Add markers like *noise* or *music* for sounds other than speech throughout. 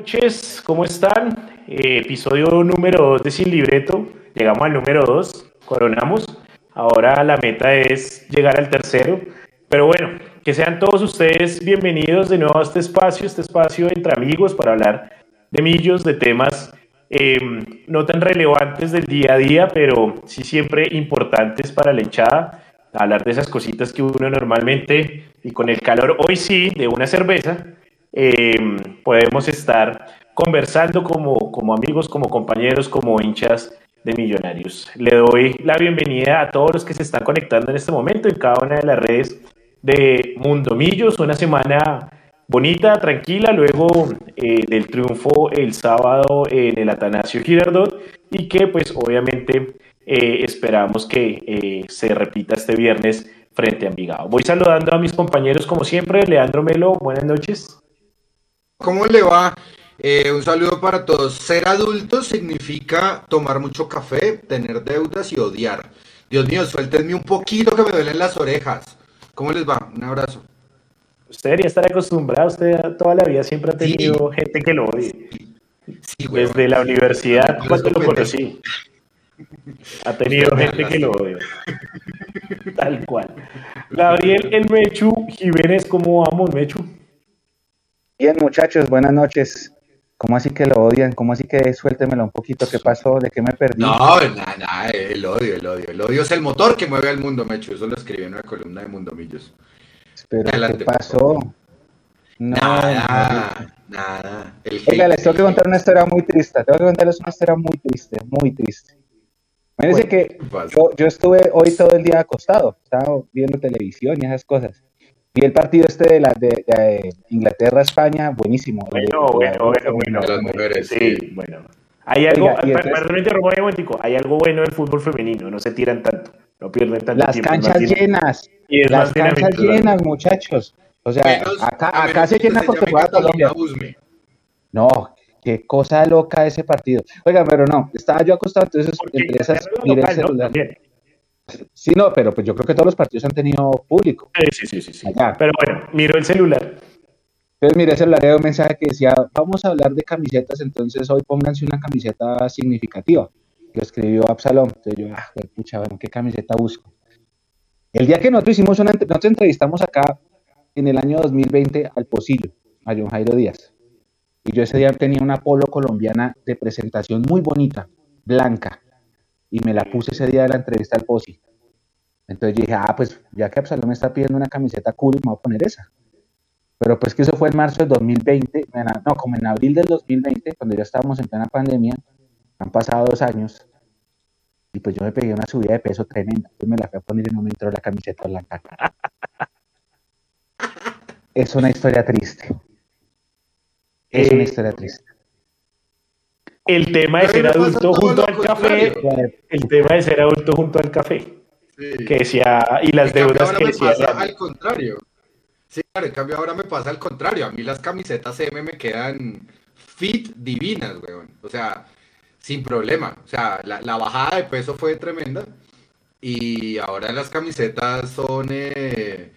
noches, ¿cómo están? Eh, episodio número 2 de Sin Libreto. Llegamos al número 2, coronamos. Ahora la meta es llegar al tercero. Pero bueno, que sean todos ustedes bienvenidos de nuevo a este espacio, este espacio entre amigos para hablar de millos, de temas em, no tan relevantes del día a día, pero sí siempre importantes para la hinchada. Hablar de esas cositas que uno normalmente, y con el calor hoy sí, de una cerveza, em, podemos estar conversando como, como amigos, como compañeros, como hinchas de Millonarios. Le doy la bienvenida a todos los que se están conectando en este momento en cada una de las redes de Mundo Millos, una semana bonita, tranquila, luego eh, del triunfo el sábado en el Atanasio Girardot y que pues obviamente eh, esperamos que eh, se repita este viernes frente a Envigado. Voy saludando a mis compañeros como siempre, Leandro Melo, buenas noches. ¿Cómo le va? un saludo para todos. Ser adulto significa tomar mucho café, tener deudas y odiar. Dios mío, suéltenme un poquito que me duelen las orejas. ¿Cómo les va? Un abrazo. Usted debería estar acostumbrado, usted toda la vida siempre ha tenido gente que lo odia. Sí, Desde la universidad, cuando lo conocí, ha tenido gente que lo odia. Tal cual. Gabriel El Mechu Jiménez, ¿cómo vamos, Mechu? Bien, muchachos, buenas noches. ¿Cómo así que lo odian? ¿Cómo así que suéltemelo un poquito? ¿Qué pasó? ¿De qué me perdí? No, nada, nada, el odio, el odio. El odio es el motor que mueve al mundo, Mecho. Eso lo escribí en una columna de Mundomillos. Pero, ¿qué pasó? No, nada, nada. Oiga, les tengo que contar una historia muy triste. Tengo que contarles una historia muy triste, muy triste. Fíjense que yo, yo, estuve hoy todo el día acostado. Estaba viendo televisión y esas cosas. Vi el partido este de, la, de, Inglaterra-España, buenísimo. Bueno, bueno, bueno, Las mujeres, sí, bueno. Hay algo, hay algo bueno del fútbol femenino, no se tiran tanto, no pierden tanto las Canchas llenas, las canchas llenas, muchachos. O sea, acá, acá se llena porque juega Colombia. No, qué cosa loca ese partido. Oiga, pero no, estaba yo acostado, entonces entre esas miré el celular. Sí, no, pero pues yo creo que todos los partidos han tenido público. Sí, sí, sí, sí. Pero bueno, miro el celular. Entonces miré el celular y un mensaje que decía, vamos a hablar de camisetas, entonces hoy pónganse una camiseta significativa, que escribió Absalom. Entonces yo, ah, pucha, bueno, ¿qué camiseta busco? El día que nosotros hicimos una, nosotros entrevistamos acá en el año 2020 al Posillo, a John Jairo Díaz. Y yo ese día tenía una polo colombiana de presentación muy bonita, blanca y me la puse ese día de la entrevista al Posi. Entonces dije, ah, pues ya que Absalom me está pidiendo una camiseta cool, me voy a poner esa. Pero pues que eso fue en marzo del 2020, no, como en abril del 2020, cuando ya estábamos en plena pandemia, han pasado dos años, y pues yo me pegué una subida de peso tremenda, entonces me la fui a poner y no me entró la camiseta blanca. es una historia triste. Es una historia triste el tema de ser adulto junto al café, el tema de ser adulto junto al café, que decía, y las deudas que decía. al contrario. Sí, claro, en cambio ahora me pasa al contrario. A mí las camisetas M me quedan fit divinas, weón. O sea, sin problema. O sea, la, bajada de peso fue tremenda. Y ahora las camisetas son... Eh,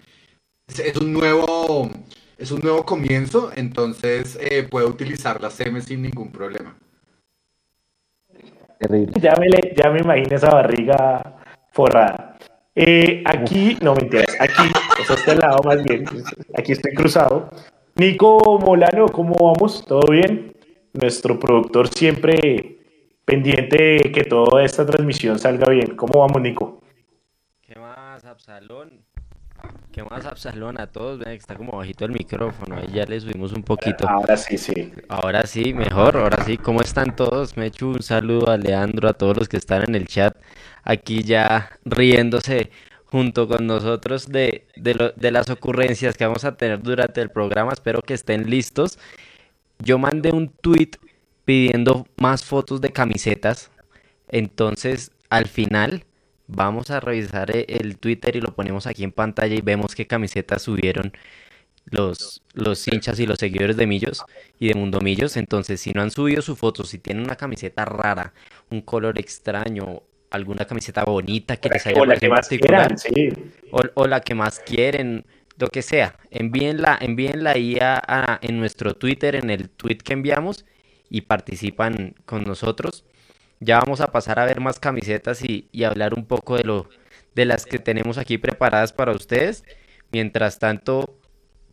es, un nuevo... Es un nuevo comienzo, entonces eh, puedo utilizar las M sin ningún problema. Ya me, ya me imagino esa barriga forrada. Eh, aquí, no mentiras, aquí, o sea, este lado más bien, aquí estoy cruzado. Nico Molano, ¿cómo vamos? ¿Todo bien? Nuestro productor siempre pendiente de que toda esta transmisión salga bien. ¿Cómo vamos, Nico? ¿Qué más, Absalón? ¿Qué más, Absalón? A todos, ven, está como bajito el micrófono, ahí ya le subimos un poquito. Ahora sí, sí. Ahora sí, mejor, ahora sí. ¿Cómo están todos? Me echo un saludo a Leandro, a todos los que están en el chat, aquí ya riéndose junto con nosotros de, de las ocurrencias que vamos a tener durante el programa. Espero que estén listos. Yo mandé un tweet pidiendo más fotos de camisetas. Entonces, al final Vamos a revisar eh, el Twitter y lo ponemos aquí en pantalla y vemos qué camisetas subieron los, los hinchas y los seguidores de Millos y de Mundo Millos. Entonces, si no han subido su foto, si tienen una camiseta rara, un color extraño, alguna camiseta bonita que les haya o la que más quieran, o, la que más quieren, lo que sea, envíenla, envíenla ahí a, en nuestro Twitter, en el tweet que enviamos y participan con nosotros. Ya vamos a pasar a ver más camisetas y, y hablar un poco de lo de las que tenemos aquí preparadas para ustedes. Mientras tanto,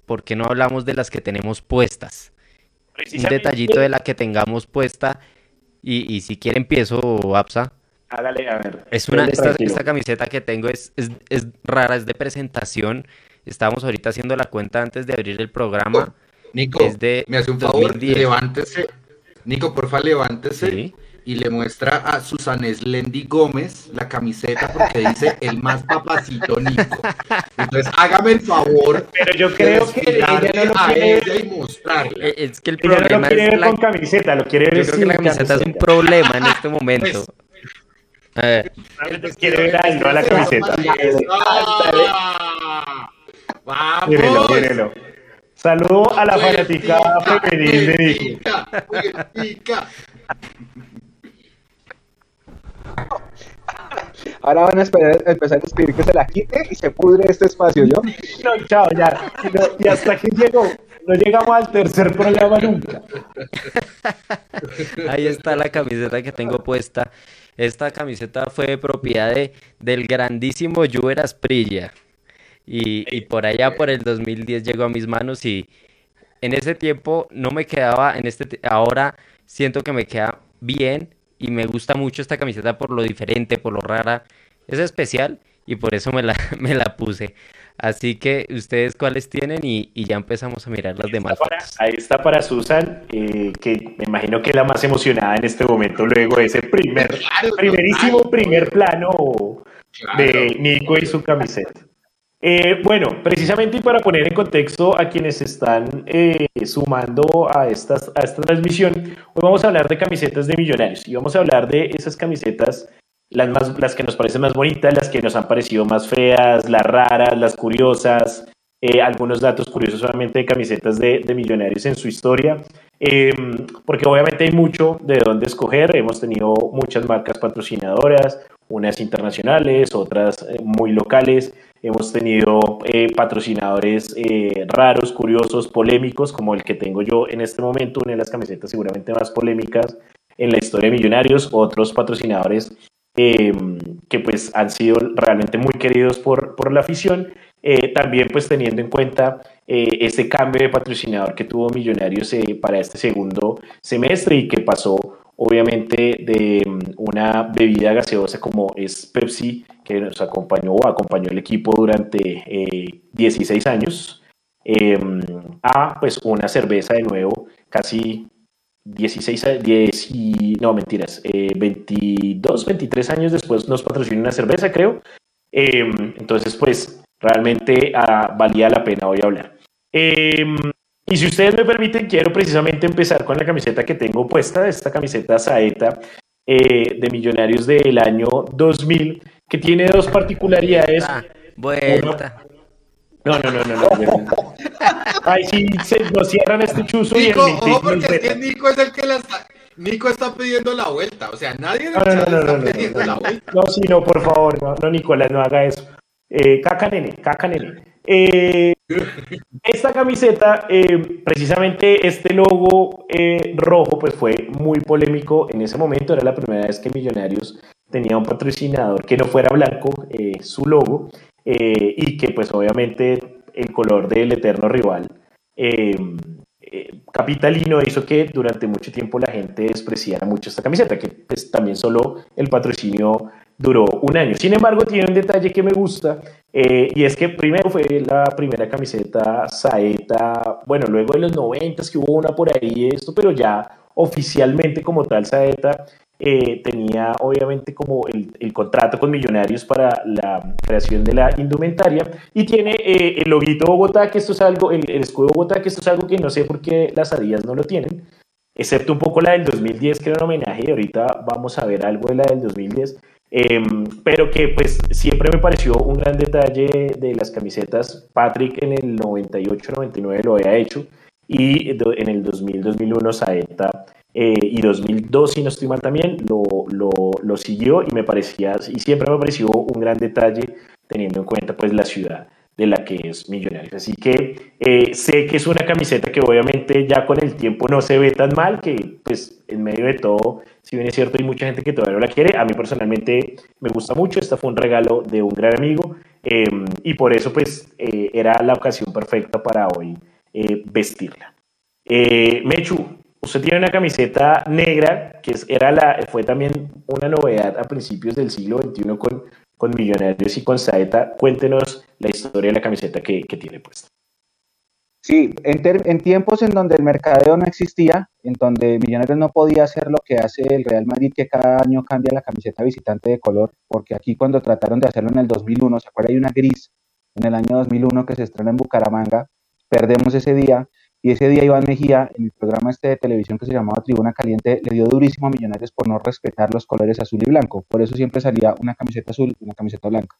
¿por qué no hablamos de las que tenemos puestas? Un detallito de la que tengamos puesta. Y, y si quiere empiezo, Apsa. Hágale, a ver. Es una, esta, esta, camiseta que tengo es, es, es, rara, es de presentación. Estábamos ahorita haciendo la cuenta antes de abrir el programa. Nico, me hace un favor, levántese. Nico, porfa, levántese. ¿Sí? Y le muestra a Susan Slendy Gómez la camiseta porque dice el más papacito Nico. Entonces hágame el favor. Pero yo creo que ella no lo quiere y mostrarla. Eh, es que el problema ella no lo quiere es ver la... con camiseta, lo quiere ver yo creo que la camiseta, camiseta, es un problema en este momento. Pues, a ver. quiere ver a él, no a la camiseta. ¡Ah! ¡Vamos! Mírelo, mírelo. Saludo a la fanaticada femenil de Nico. Ahora van a esperar, empezar a escribir que se la quite y se pudre este espacio, ¿yo? *laughs* No, chao, ya. No, y hasta que llegó, no llegamos al tercer programa nunca. *laughs* Ahí está la camiseta que tengo puesta. Esta camiseta fue propiedad de, del grandísimo Juber Asprilla. Y, y por allá, por el 2010, llegó a mis manos y en ese tiempo no me quedaba, en este, ahora siento que me queda bien y me gusta mucho esta camiseta por lo diferente, por lo rara. Es especial y por eso me la, *laughs* me la puse. Así que ustedes cuáles tienen y, y ya empezamos a mirar las ahí demás. Está para, ahí está para Susan, eh, que me imagino que es la más emocionada en este momento luego de ese primer, Claro, primerísimo primer plano Claro. de Nico y su camiseta. Eh, bueno, precisamente y para poner en contexto a quienes están eh, sumando a, estas, a esta transmisión, hoy vamos a hablar de camisetas de millonarios y vamos a hablar de esas camisetas, las, más, las que nos parecen más bonitas, las que nos han parecido más feas, las raras, las curiosas, eh, algunos datos curiosos solamente de camisetas de, de millonarios en su historia, eh, porque obviamente hay mucho de dónde escoger, hemos tenido muchas marcas patrocinadoras, unas internacionales, otras muy locales. Hemos tenido eh, patrocinadores eh, raros, curiosos, polémicos, como el que tengo yo en este momento, una de las camisetas seguramente más polémicas en la historia de Millonarios. Otros patrocinadores eh, que pues han sido realmente muy queridos por, por la afición. Eh, también pues teniendo en cuenta eh, ese cambio de patrocinador que tuvo Millonarios eh, para este segundo semestre y que pasó obviamente de mm, una bebida gaseosa como es Pepsi, que nos acompañó o acompañó el equipo durante eh, 16 años, eh, a pues una cerveza de nuevo, casi 16, a- 10 y, no mentiras, eh, 22, 23 años después nos patrocinó una cerveza, creo. Eh, entonces, pues realmente ah, valía la pena hoy hablar. Eh, y si ustedes me permiten, quiero precisamente empezar con la camiseta que tengo puesta, esta camiseta Saeta eh, de Millonarios del año 2000, que tiene dos particularidades. Ah, vuelta. No, no, no, no, no. Ay, sí, se, nos cierran este chuzo y el Nico, ojo, porque es que Nico es el que la está. Nico está pidiendo la vuelta. O sea, nadie en No, el no, no, no, está no, no, pidiendo no, la vuelta. No, sí, no, por favor, no, no, Nicolás, no haga eso. Eh, caca nene, caca nene. Eh, esta camiseta, eh, precisamente este logo eh, rojo, pues fue muy polémico en ese momento. Era la primera vez que Millonarios tenía un patrocinador que no fuera blanco, su logo, y que pues obviamente el color del eterno rival capitalino hizo que durante mucho tiempo la gente despreciara mucho esta camiseta, que pues también solo el patrocinio duró un año. Sin embargo, tiene un detalle que me gusta, eh, y es que primero fue la primera camiseta Saeta, bueno, luego de los 90 que hubo una por ahí, esto, pero ya oficialmente como tal Saeta eh, tenía obviamente como el, contrato con Millonarios para la creación de la indumentaria y tiene eh, el loguito Bogotá, que esto es algo, el, el escudo Bogotá, que esto es algo que no sé por qué las Adidas no lo tienen, excepto un poco la del 2010, que era un homenaje, y ahorita vamos a ver algo de la del 2010. Eh, pero que pues siempre me pareció un gran detalle de las camisetas. Patrick en el 98-99 lo había hecho y en el 2000-2001 Saeta eh, y 2002, si no estoy mal también, lo, lo, lo siguió y me parecía, y siempre me pareció un gran detalle teniendo en cuenta pues la ciudad de la que es Millonarios. Así que eh, sé que es una camiseta que obviamente ya con el tiempo no se ve tan mal, que pues en medio de todo, si bien es cierto, hay mucha gente que todavía no la quiere. A mí personalmente me gusta mucho, esta fue un regalo de un gran amigo em, y por eso pues eh, era la ocasión perfecta para hoy eh, vestirla. Mechu, usted tiene una camiseta negra que era la, fue también una novedad a principios del siglo XXI con con Millonarios y con Saeta. Cuéntenos la historia de la camiseta que, tiene puesta. Sí, en, tiempos en donde el mercadeo no existía, en donde Millonarios no podía hacer lo que hace el Real Madrid, que cada año cambia la camiseta visitante de color, porque aquí cuando trataron de hacerlo en el 2001, ¿se acuerda? Hay una gris en el año 2001 que se estrena en Bucaramanga, perdemos ese día, y ese día Iván Mejía, en el programa este de televisión que se llamaba Tribuna Caliente, le dio durísimo a Millonarios por no respetar los colores azul y blanco. Por eso siempre salía una camiseta azul y una camiseta blanca.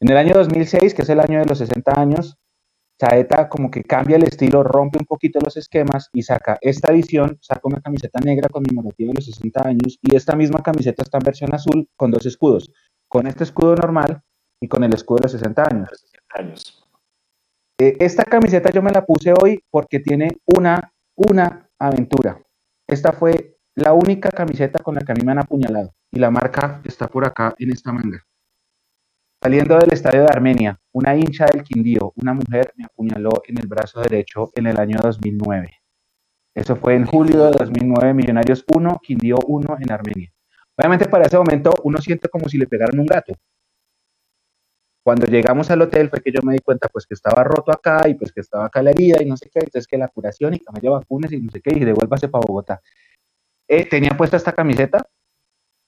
En el año 2006, que es el año de los 60 años, Saeta como que cambia el estilo, rompe un poquito los esquemas y saca esta edición, saca una camiseta negra conmemorativa de los 60 años y esta misma camiseta está en versión azul con dos escudos, con este escudo normal y con el escudo de los 60 años. 60 años. Eh, esta camiseta yo me la puse hoy porque tiene una, una aventura. Esta fue la única camiseta con la que a mí me han apuñalado y la marca está por acá en esta manga. Saliendo del estadio de Armenia, una hincha del Quindío, una mujer me apuñaló en el brazo derecho en el año 2009. Eso fue en julio de 2009, Millonarios 1, Quindío 1 en Armenia. Obviamente para ese momento uno siente como si le pegaran un gato, cuando llegamos al hotel fue que yo me di cuenta pues que estaba roto acá y pues que estaba acá la herida y no sé qué, entonces que la curación y que me vacunas y no sé qué y devuélvase para Bogotá. Eh, tenía puesta esta camiseta,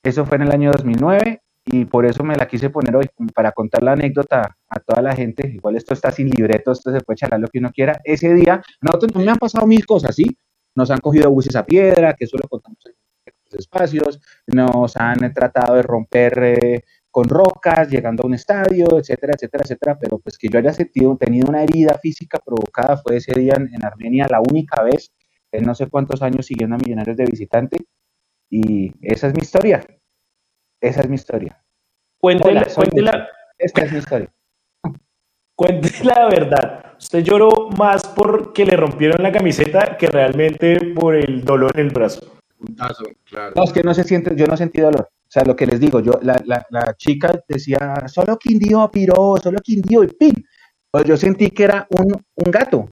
eso fue en el año 2009 y por eso me la quise poner hoy para contar la anécdota a toda la gente. Igual esto está sin libreto, esto se puede charlar lo que uno quiera. Ese día, nosotros me han pasado mil cosas, ¿sí? Nos han cogido buses a piedra, que eso lo contamos en los espacios, nos han tratado de romper eh, con rocas, llegando a un estadio, etcétera, etcétera, etcétera, pero pues que yo haya sentido, tenido una herida física provocada fue ese día en, Armenia, la única vez en no sé cuántos años siguiendo a Millonarios de visitante, y esa es mi historia, esa es mi historia. Cuéntela, cuéntela. Esta es mi historia. *laughs* Cuéntela la verdad. Usted lloró más porque le rompieron la camiseta que realmente por el dolor en el brazo. No, es que no se siente, yo no sentí dolor. O sea, lo que les digo, yo, la, la, la chica decía, solo Quindío piró, solo Quindío y pin. Pues yo sentí que era un, un gato.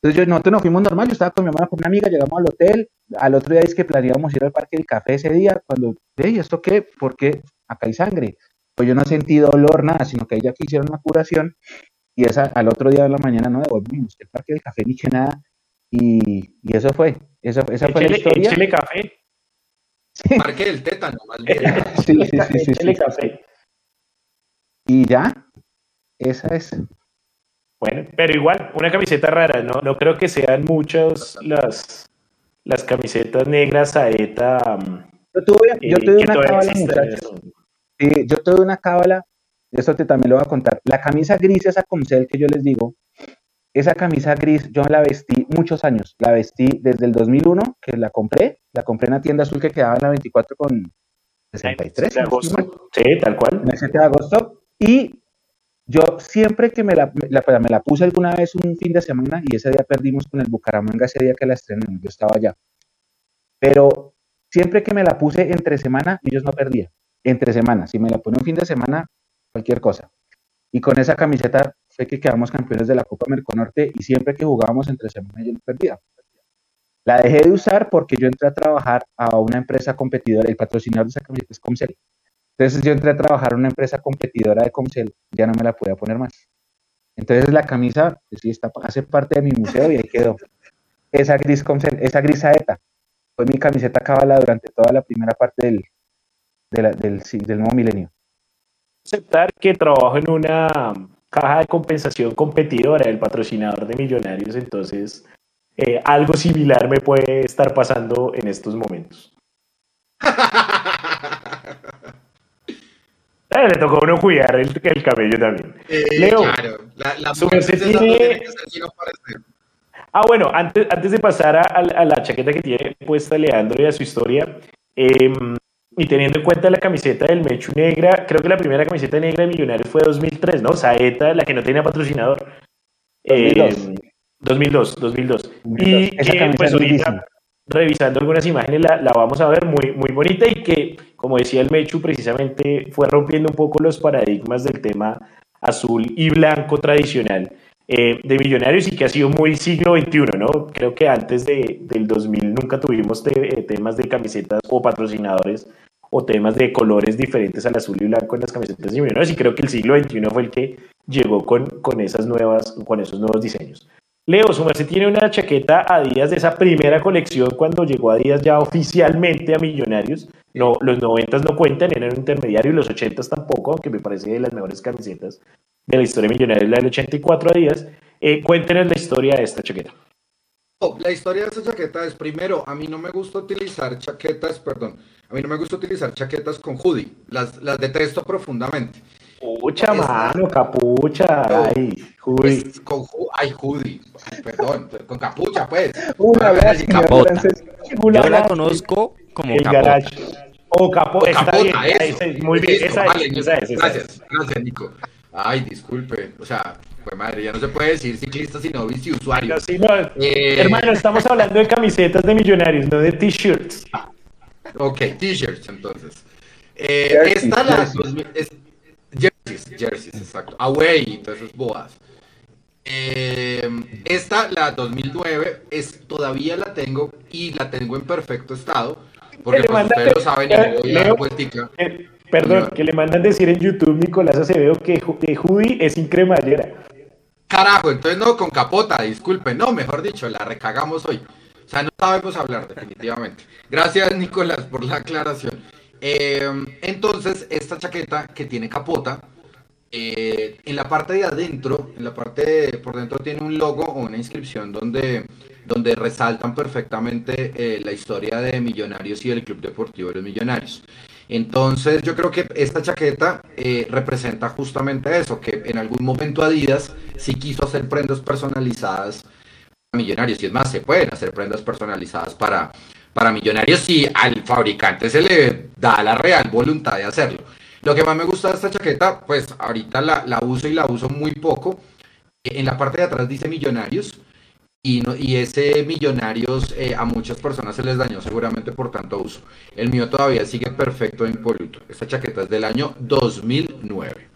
Entonces yo, nosotros nos fuimos normal, yo estaba con mi mamá, con una amiga, llegamos al hotel, al otro día es que planeábamos ir al Parque del Café ese día, cuando, hey, ¿esto qué? ¿Por qué? Acá hay sangre. Pues yo no sentí dolor, nada, sino que ella quisieron una curación y esa, al otro día de la mañana no devolvimos el Parque del Café ni que nada y, y eso fue, eso, esa fue la historia. café. Parque del tétano, más bien. *laughs* sí, sí, sí, sí, Y ya, esa es. Bueno, pero igual, una camiseta rara, ¿no? No creo que sean muchas las, las camisetas negras a ETA. Mm, yo tuve, yo eh, tuve una cábala, muchachos. Sí, yo tuve una cábala, esto te también lo voy a contar. La camisa gris, esa Comcel que yo les digo, esa camisa gris yo la vestí muchos años. La vestí desde el 2001, que la compré. La compré en una tienda azul que quedaba en la 24 con 63. De agosto. Sí, tal cual. En el 7 de agosto. Y yo siempre que me la, me la puse alguna vez un fin de semana y ese día perdimos con el Bucaramanga, ese día que la estrenamos, yo estaba allá. Pero siempre que me la puse entre semana, ellos no perdían. Entre semana. Si me la pone un fin de semana, cualquier cosa. Y con esa camiseta fue que quedamos campeones de la Copa Merconorte y siempre que jugábamos entre semana yo perdía. La dejé de usar porque yo entré a trabajar a una empresa competidora, el patrocinador de esa camiseta es Comcel. Entonces yo entré a trabajar a una empresa competidora de Comcel, ya no me la podía poner más. Entonces la camisa, pues sí, está, hace parte de mi museo y ahí quedó. Esa gris Comcel, esa gris saeta, fue mi camiseta cabala durante toda la primera parte del, del, del nuevo milenio. Aceptar que trabajo en una caja de compensación competidora del patrocinador de Millonarios, entonces eh, algo similar me puede estar pasando en estos momentos. *laughs* Eh, le tocó a uno cuidar el, el cabello también. Eh, Leo, claro. la, la su tiene... Ah, bueno, antes, antes de pasar a, a, la chaqueta que tiene puesta Leandro y a su historia, eh, y teniendo en cuenta la camiseta del Mechu negra, creo que la primera camiseta negra de Millonarios fue 2003, ¿no? Saeta, la que no tenía patrocinador. 2002, 2002. Y que pues ahorita, revisando algunas imágenes, la, vamos a ver muy, muy bonita y que, como decía el Mechu, precisamente fue rompiendo un poco los paradigmas del tema azul y blanco tradicional eh, de Millonarios y que ha sido muy siglo XXI, ¿no? Creo que antes de, del 2000 nunca tuvimos eh, temas de camisetas o patrocinadores o temas de colores diferentes al azul y blanco en las camisetas de Millonarios y creo que el siglo XXI fue el que llegó con, con, esas nuevas, con esos nuevos diseños. Leo, su merced tiene una chaqueta a días de esa primera colección cuando llegó a días ya oficialmente a Millonarios. No, los 90 no cuentan, eran un intermediario y los 80 tampoco, aunque me parece de las mejores camisetas de la historia millonaria, la del 84 días. Eh, cuéntenos la historia de esta chaqueta. Oh, la historia de esta chaqueta es, primero, a mí no me gusta utilizar chaquetas, perdón, a mí no me gusta utilizar chaquetas con hoodie, las, las detesto profundamente. Pucha, mano, capucha, ay, hoodie. con, ay, hoodie, perdón, con capucha, pues. Una vez, capota. Yo la conozco como el capota. O, capo, capota, eso. muy bien, esa, esa, es, Gracias, gracias, Nico. Ay, disculpe. O sea, pues madre, ya no se puede decir ciclista sino biciusuario. No, eh... Hermano, estamos hablando de camisetas de millonarios, no de t-shirts. Ok, t-shirts entonces. Eh, esta la. Jerseys, jerseys, exacto. Away y todas esas boas. Eh, esta, la 2009, es, todavía la tengo y la tengo en perfecto estado. Porque pues, ustedes lo saben, y me doy la vueltica. Eh, Perdón, que le mandan decir en YouTube Nicolás Acevedo que, que Judy es incremallera. Carajo, entonces no, con capota, disculpe, no, mejor dicho, la recagamos hoy. O sea, no sabemos hablar, definitivamente. Gracias, Nicolás, por la aclaración. Eh, entonces, esta chaqueta que tiene capota, eh, en la parte de adentro, en la parte de, por dentro tiene un logo o una inscripción donde, donde resaltan perfectamente eh, la historia de Millonarios y del Club Deportivo de los Millonarios. Entonces yo creo que esta chaqueta eh, representa justamente eso, que en algún momento Adidas sí quiso hacer prendas personalizadas para millonarios. Y es más, se pueden hacer prendas personalizadas para, para millonarios si al fabricante se le da la real voluntad de hacerlo. Lo que más me gusta de esta chaqueta, pues ahorita la, la uso y la uso muy poco. En la parte de atrás dice millonarios y, no, y ese Millonarios eh, a muchas personas se les dañó seguramente por tanto uso. El mío todavía sigue perfecto e impoluto. Esta chaqueta es del año 2009.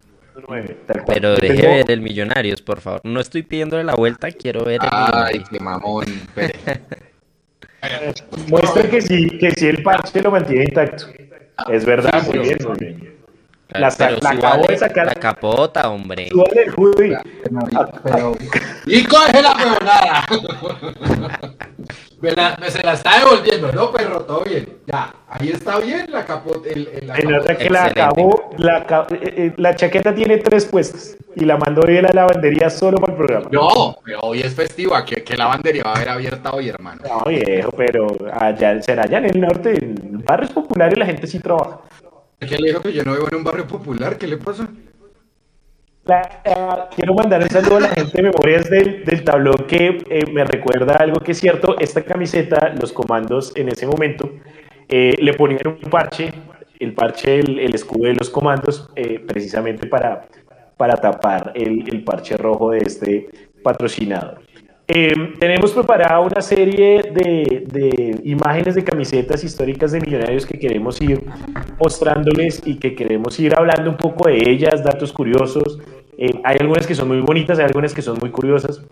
Pero deje ver el Millonarios, por favor. No estoy pidiéndole la vuelta, quiero ver el Ay, qué mamón. *laughs* Muestra que sí, que sí el parche lo mantiene intacto. Es verdad, muy bien, muy bien. La, pero la, acabo de sacar. La capota, hombre. Súbale el hoodie. Pero... Y coge la huevonada. me, la, me se la está devolviendo, ¿no, perro? Todo bien. Ya, ahí está bien la capota. El, el, la, capota. que la acabó. La, eh, eh, la chaqueta tiene tres puestos y la mandó hoy a la lavandería solo para el programa. No, pero hoy es festivo. ¿Qué, qué lavandería va a haber abierta hoy, hermano? No, viejo, pero allá, será allá en el norte. En barrios populares la gente sí trabaja. ¿Qué le dijo que yo no vivo en un barrio popular? ¿Qué le pasa? Uh, quiero mandar un saludo a la gente de Memorias del, tablón que eh, me recuerda algo que es cierto. Esta camiseta, los comandos en ese momento, eh, le ponían un parche, el parche, el, escudo de los comandos, eh, precisamente para, para tapar el, parche rojo de este patrocinador. Eh, tenemos preparada una serie de, imágenes de camisetas históricas de millonarios que queremos ir mostrándoles y que queremos ir hablando un poco de ellas, datos curiosos. Eh, hay algunas que son muy bonitas, hay algunas que son muy curiosas.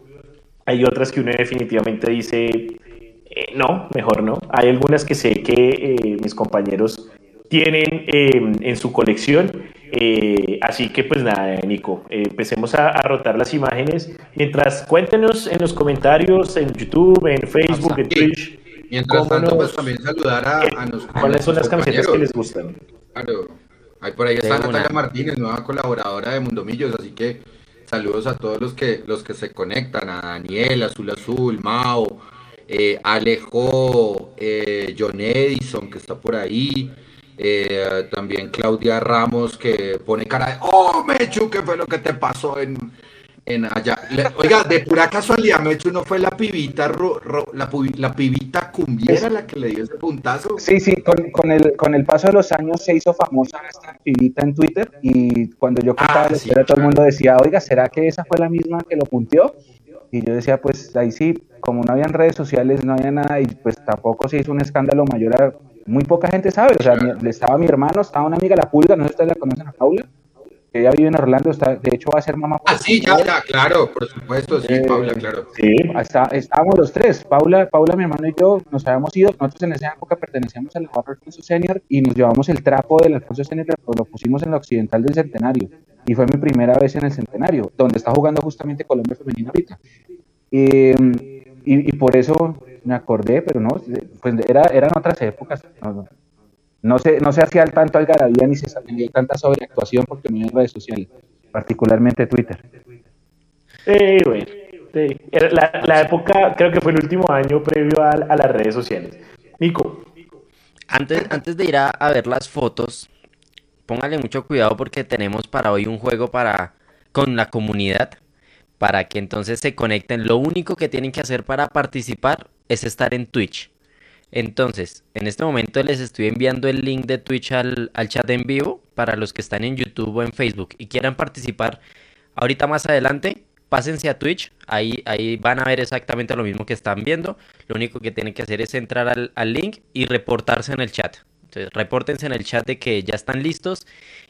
Hay otras que uno definitivamente dice, eh, no, mejor no. Hay algunas que sé que eh, mis compañeros tienen en su colección eh, así que pues nada, Nico, eh, empecemos a, a, rotar las imágenes. Mientras cuéntenos en los comentarios, en YouTube, en Facebook, en Twitch. Mientras tanto, nos, pues también saludar a, a nos, ¿Cuáles son las camisetas que les gustan? Claro. Ahí por ahí está Natalia Martínez, nueva colaboradora de Mundomillos, así que saludos a todos los que los que se conectan, a Daniel, Azul Azul, Mao, eh, Alejo, eh, John Edison, que está por ahí, eh, también Claudia Ramos que pone cara de, oh Mechu, ¿qué fue lo que te pasó en, en allá. oiga, de pura casualidad, Mechu no fue la pibita, la, pibita cumbiera la que le dio ese puntazo. Sí, sí, con, el, con el paso de los años se hizo famosa esta pibita en Twitter y cuando yo contaba ah, la historia todo el mundo decía, oiga, ¿será que esa fue la misma que lo punteó? Y yo decía, pues ahí sí, como no habían redes sociales, no había nada y pues tampoco se hizo un escándalo mayor, muy poca gente sabe, o sea, estaba mi hermano, estaba una amiga, la Pulga, no sé si ustedes la conocen a Paula ella vive en Orlando, está, de hecho va a ser mamá. Ah, sí, ya, ya, claro, por supuesto, sí, eh, Paula, claro. Sí, está, estábamos los tres, Paula, Paula, mi hermano y yo, nos habíamos ido, nosotros en esa época pertenecíamos al Alfonso Senior y nos llevamos el trapo del Alfonso Senior, lo pusimos en la occidental del Centenario y fue mi primera vez en el Centenario, donde está jugando justamente Colombia Femenina ahorita. y, y, por eso me acordé, pero no, pues era, eran otras épocas. No, no se, no se hacía tanto algarabía ni se hacía tanta sobreactuación porque no hay redes sociales, particularmente Twitter. Sí, bueno, La, la, época, creo que fue el último año previo a, a las redes sociales. Nico. Antes, antes de ir a, a, ver las fotos, póngale mucho cuidado porque tenemos para hoy un juego para con la comunidad para que entonces se conecten. Lo único que tienen que hacer para participar es estar en Twitch. Entonces, en este momento les estoy enviando el link de Twitch al, chat en vivo para los que están en YouTube o en Facebook y quieran participar ahorita más adelante. Pásense a Twitch, ahí, ahí van a ver exactamente lo mismo que están viendo. Lo único que tienen que hacer es entrar al, link y reportarse en el chat. Entonces, repórtense en el chat de que ya están listos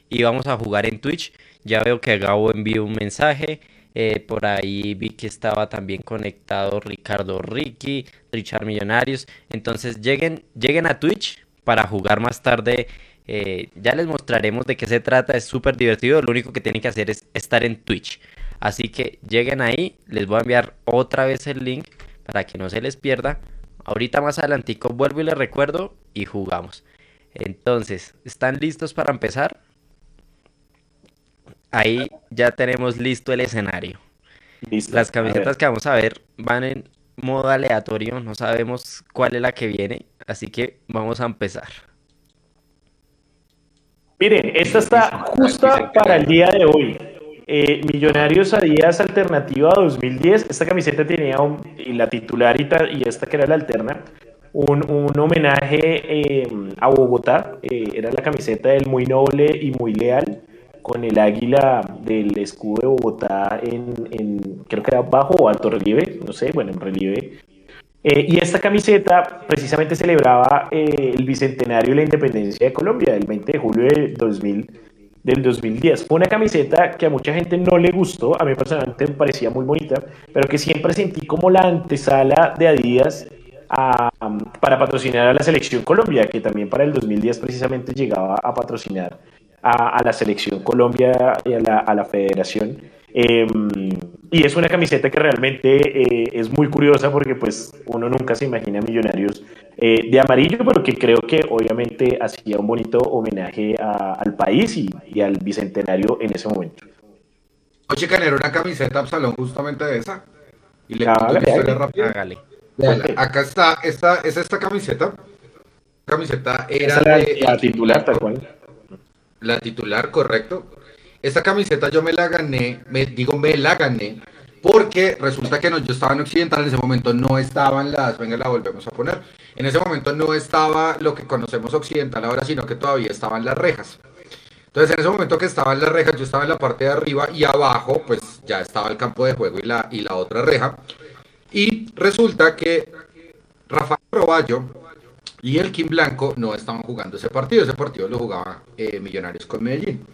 y vamos a jugar en Twitch. Ya veo que Gabo envió un mensaje. Eh, por ahí vi que estaba también conectado Ricardo Ricky, Richard Millonarios. Entonces lleguen, lleguen a Twitch para jugar más tarde. Eh, ya les mostraremos de qué se trata. Es súper divertido. Lo único que tienen que hacer es estar en Twitch. Así que lleguen ahí. Les voy a enviar otra vez el link para que no se les pierda. Ahorita más adelantico vuelvo y les recuerdo y jugamos. Entonces, ¿están listos para empezar? Ahí ya tenemos listo el escenario. Las camisetas que vamos a ver van en modo aleatorio, no sabemos cuál es la que viene, así que vamos a empezar. Miren, esta está justa para el día de hoy. Eh, Millonarios a días alternativa 2010. Esta camiseta tenía y la titular y, esta que era la alterna, un, homenaje eh, a Bogotá. Eh, era la camiseta del muy noble y muy leal con el águila del escudo de Bogotá en, creo que era bajo o alto relieve, no sé, bueno, en relieve. Eh, y esta camiseta precisamente celebraba eh, el bicentenario de la independencia de Colombia, el 20 de julio del, 2000, del 2010. Fue una camiseta que a mucha gente no le gustó, a mí personalmente me parecía muy bonita, pero que siempre sentí como la antesala de Adidas para patrocinar a la selección Colombia, que también para el 2010 precisamente llegaba a patrocinar a, la selección Colombia y a la, a la federación. Em, y es una camiseta que realmente eh, es muy curiosa porque pues uno nunca se imagina millonarios eh, de amarillo, pero que creo que obviamente hacía un bonito homenaje al país y, al bicentenario en ese momento. Oye, Canero, una camiseta Absalón justamente de esa. Y le Hágale. Acá está, esta, es esta camiseta. camiseta era la, la titular, tal cual la titular, correcto. Esta camiseta yo me la gané, me digo me la gané, porque resulta que no, yo estaba en Occidental, en ese momento no estaban las, venga, la volvemos a poner, en ese momento no estaba lo que conocemos Occidental ahora, sino que todavía estaban las rejas. Entonces en ese momento que estaban las rejas, yo estaba en la parte de arriba y abajo, pues ya estaba el campo de juego y la, y la otra reja. Y resulta que Rafael Roballo, y el Kim Blanco no estaban jugando ese partido, ese partido lo jugaba eh, Millonarios con Medellín.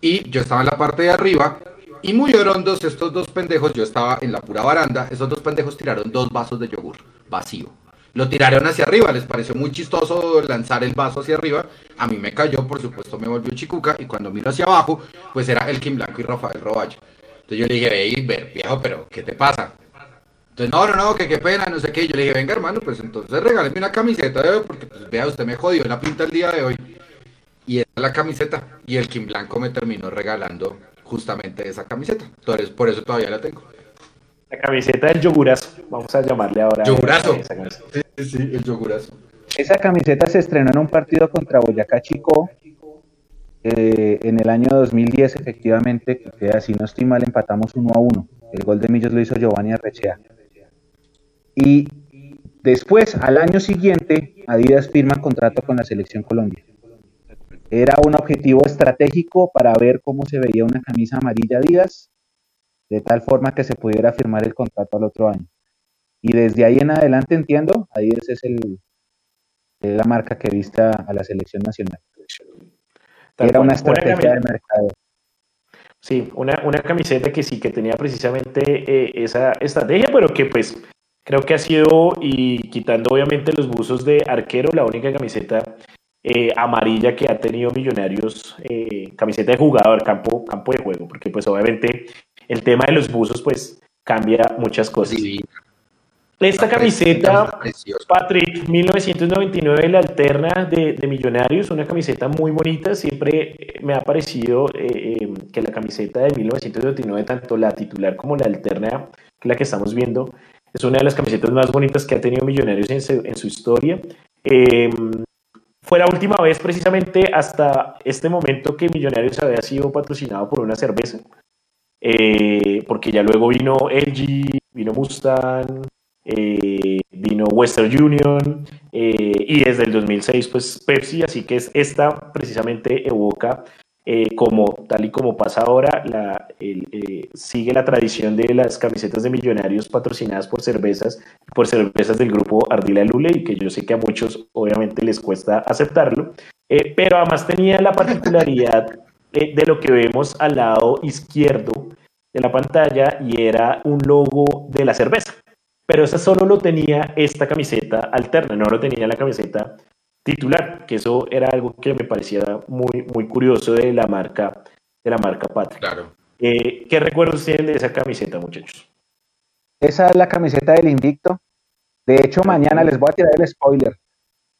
Y yo estaba en la parte de arriba y muy orondos estos dos pendejos, yo estaba en la pura baranda, esos dos pendejos tiraron dos vasos de yogur vacío. Lo tiraron hacia arriba, les pareció muy chistoso lanzar el vaso hacia arriba. A mí me cayó, por supuesto me volvió chicuca y cuando miro hacia abajo, pues era el Kim Blanco y Rafael Roballo. Entonces yo le dije, hey, viejo, pero ¿qué te pasa? Entonces, no, no, no, que qué pena, no sé qué. Yo le dije, venga, hermano, pues entonces regáleme una camiseta, de porque pues, vea, usted me jodió la pinta el día de hoy. Y esa es la camiseta. Y el Kim Blanco me terminó regalando justamente esa camiseta. Entonces, por eso todavía la tengo. La camiseta del yogurazo, vamos a llamarle ahora. Yogurazo. Sí, sí, el yogurazo. Esa camiseta se estrenó en un partido contra Boyacá Chico eh, en el año 2010, efectivamente, que así no estoy mal, empatamos uno a uno. El gol de Millos lo hizo Giovanni Arrechea. Y después, al año siguiente, Adidas firma contrato con la Selección Colombia. Era un objetivo estratégico para ver cómo se veía una camisa amarilla Adidas, de tal forma que se pudiera firmar el contrato al otro año. Y desde ahí en adelante entiendo, Adidas es el, la marca que viste a la selección nacional. Era una estrategia de mercado. Sí, una, una, camiseta que sí que tenía precisamente eh, esa estrategia, pero que pues creo que ha sido, y quitando obviamente los buzos de arquero, la única camiseta eh, amarilla que ha tenido Millonarios, eh, camiseta de jugador, campo, campo de juego, porque pues obviamente el tema de los buzos pues cambia muchas cosas. Esta camiseta, Patrick, 1999, la alterna de, Millonarios, una camiseta muy bonita. Siempre me ha parecido eh, em, que la camiseta de 1999, tanto la titular como la alterna, la que estamos viendo, es una de las camisetas más bonitas que ha tenido Millonarios en su, historia. Em, fue la última vez, precisamente hasta este momento, que Millonarios había sido patrocinado por una cerveza. Eh, porque ya luego vino LG, vino Mustang, eh, vino Western Union eh, y desde el 2006 pues Pepsi, así que es, esta precisamente evoca eh, como tal y como pasa ahora, la, sigue la tradición de las camisetas de millonarios patrocinadas por cervezas, por cervezas del grupo Ardila Lule y que yo sé que a muchos obviamente les cuesta aceptarlo, pero además tenía la particularidad de lo que vemos al lado izquierdo de la pantalla y era un logo de la cerveza. Pero esa solo lo tenía esta camiseta alterna, no lo tenía la camiseta titular, que eso era algo que me parecía muy, muy curioso de la marca, de la marca Patria. Claro. Eh, ¿Qué recuerdos tienen de esa camiseta, muchachos? Esa es la camiseta del Invicto. De hecho, mañana les voy a tirar el spoiler.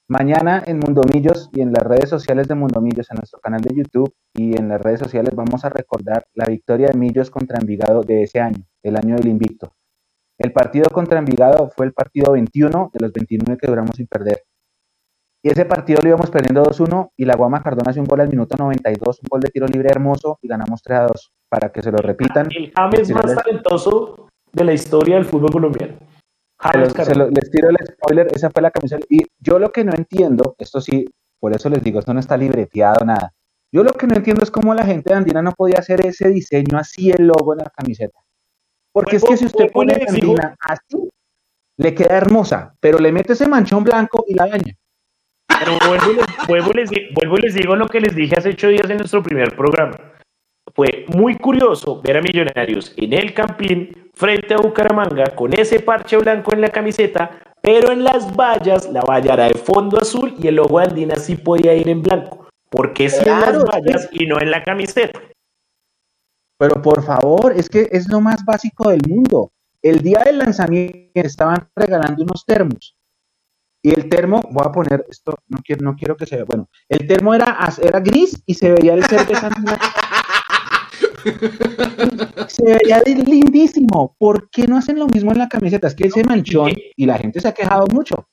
Mañana en Mundomillos y en las redes sociales de Mundomillos, en nuestro canal de YouTube y en las redes sociales vamos a recordar la victoria de Millos contra Envigado de ese año, el año del Invicto. El partido contra Envigado fue el partido 21 de los 29 que duramos sin perder. Y ese partido lo íbamos perdiendo 2-1 y la Guama Cardona hace un gol al minuto 92, un gol de tiro libre hermoso y ganamos 3-2. Para que se lo repitan. El James más talentoso de la historia del fútbol colombiano. les tiro el spoiler, esa fue la camiseta. Y yo lo que no entiendo, esto sí, por eso les digo, esto no está libreteado, nada. Yo lo que no entiendo es cómo la gente de Andina no podía hacer ese diseño así el logo en la camiseta. Porque es que si usted pone Andina así, le queda hermosa, pero le mete ese manchón blanco y la daña. Pero vuelvo y, les, les, digo lo que les dije hace ocho días en nuestro primer programa. Fue muy curioso ver a Millonarios en el Campín frente a Bucaramanga con ese parche blanco en la camiseta, pero en las vallas la valla era de fondo azul y el logo de Andina sí podía ir en blanco. ¿Por qué si en las vallas y no en la camiseta? Pero por favor, es que es lo más básico del mundo. El día del lanzamiento estaban regalando unos termos. Y el termo, voy a poner esto, no quiero, no quiero que se vea. Bueno, el termo era, era gris y se veía el cerveza. *laughs* se veía lindísimo. ¿Por qué no hacen lo mismo en la camiseta? Es que ese manchón y la gente se ha quejado mucho.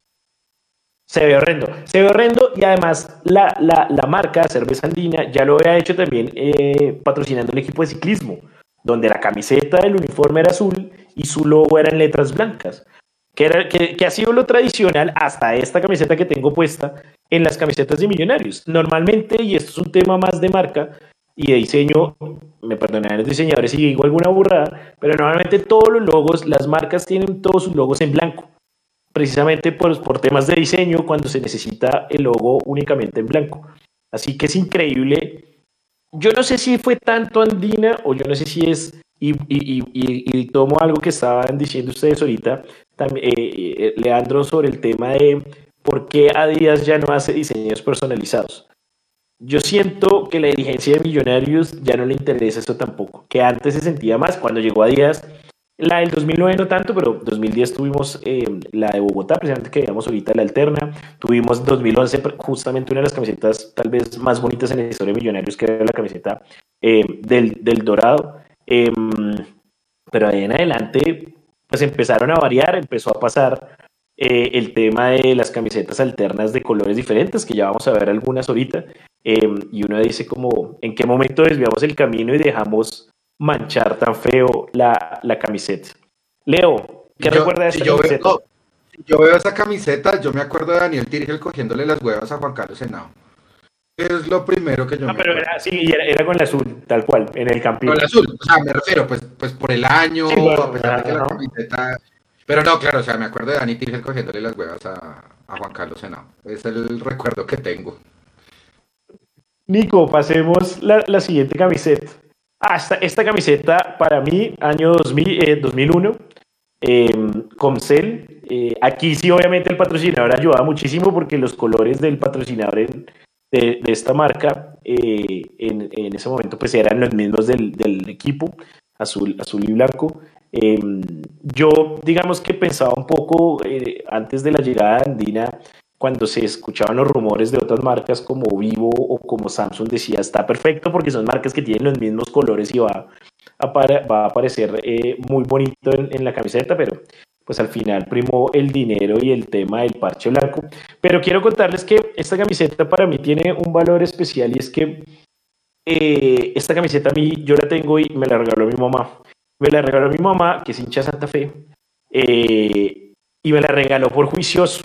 Se ve horrendo, se ve horrendo y además la, la, la marca Cerveza Andina ya lo había hecho también eh, patrocinando un equipo de ciclismo, donde la camiseta del uniforme era azul y su logo era en letras blancas, que, era, que, que ha sido lo tradicional hasta esta camiseta que tengo puesta en las camisetas de millonarios. Normalmente, y esto es un tema más de marca y de diseño, me perdonarán los diseñadores si digo alguna burrada, pero normalmente todos los logos, las marcas tienen todos sus logos en blanco precisamente por, por temas de diseño cuando se necesita el logo únicamente en blanco. Así que es increíble. Yo no sé si fue tanto Andina o yo no sé si es, y, y, y, y tomo algo que estaban diciendo ustedes ahorita, eh, eh, Leandro, sobre el tema de por qué Adidas ya no hace diseños personalizados. Yo siento que la dirigencia de Millonarios ya no le interesa eso tampoco, que antes se sentía más cuando llegó Adidas la del 2009 no tanto, pero 2010 tuvimos eh, la de Bogotá, precisamente que veíamos ahorita la alterna. Tuvimos 2011 justamente una de las camisetas tal vez más bonitas en la historia de Millonarios, que era la camiseta eh, del, del, Dorado. Em, pero ahí en adelante, pues empezaron a variar, empezó a pasar eh, el tema de las camisetas alternas de colores diferentes, que ya vamos a ver algunas ahorita. em, y uno dice como, ¿en qué momento desviamos el camino y dejamos manchar tan feo la, la camiseta? Leo, ¿qué Yo- recuerda de esta yo camiseta? Veo, yo veo esa camiseta, yo me acuerdo de Daniel Tirgel cogiéndole las huevas a Juan Carlos Henao. Es lo primero que yo Ah, me pero era, sí, era, era con el azul, tal cual, en el campín. Con el azul, o sea, me refiero, pues, pues por el año, Sí, bueno, a pesar de que la camiseta... Pero no, claro, o sea, me acuerdo de Dani Tirgel cogiéndole las huevas a, a Juan Carlos Henao. Es el recuerdo que tengo. Nico, pasemos la, la siguiente camiseta. Ah, esta, esta camiseta para mí, año 2000, eh, 2001, eh, Comcel. eh, aquí sí, obviamente, el patrocinador ayudaba muchísimo porque los colores del patrocinador en- de, esta marca eh, en, en ese momento pues eran los mismos del, del equipo, azul, azul y blanco. Eh, yo, digamos que pensaba un poco eh, antes de la llegada de Andina, cuando se escuchaban los rumores de otras marcas como Vivo o como Samsung, decía está perfecto porque son marcas que tienen los mismos colores y va a, va a aparecer eh, muy bonito en la camiseta, pero pues al final primó el dinero y el tema del parche blanco. Pero quiero contarles que esta camiseta para mí tiene un valor especial y es que eh, esta camiseta a mí yo la tengo y me la regaló mi mamá. Me la regaló mi mamá, que es hincha Santa Fe, eh, y me la regaló por juicioso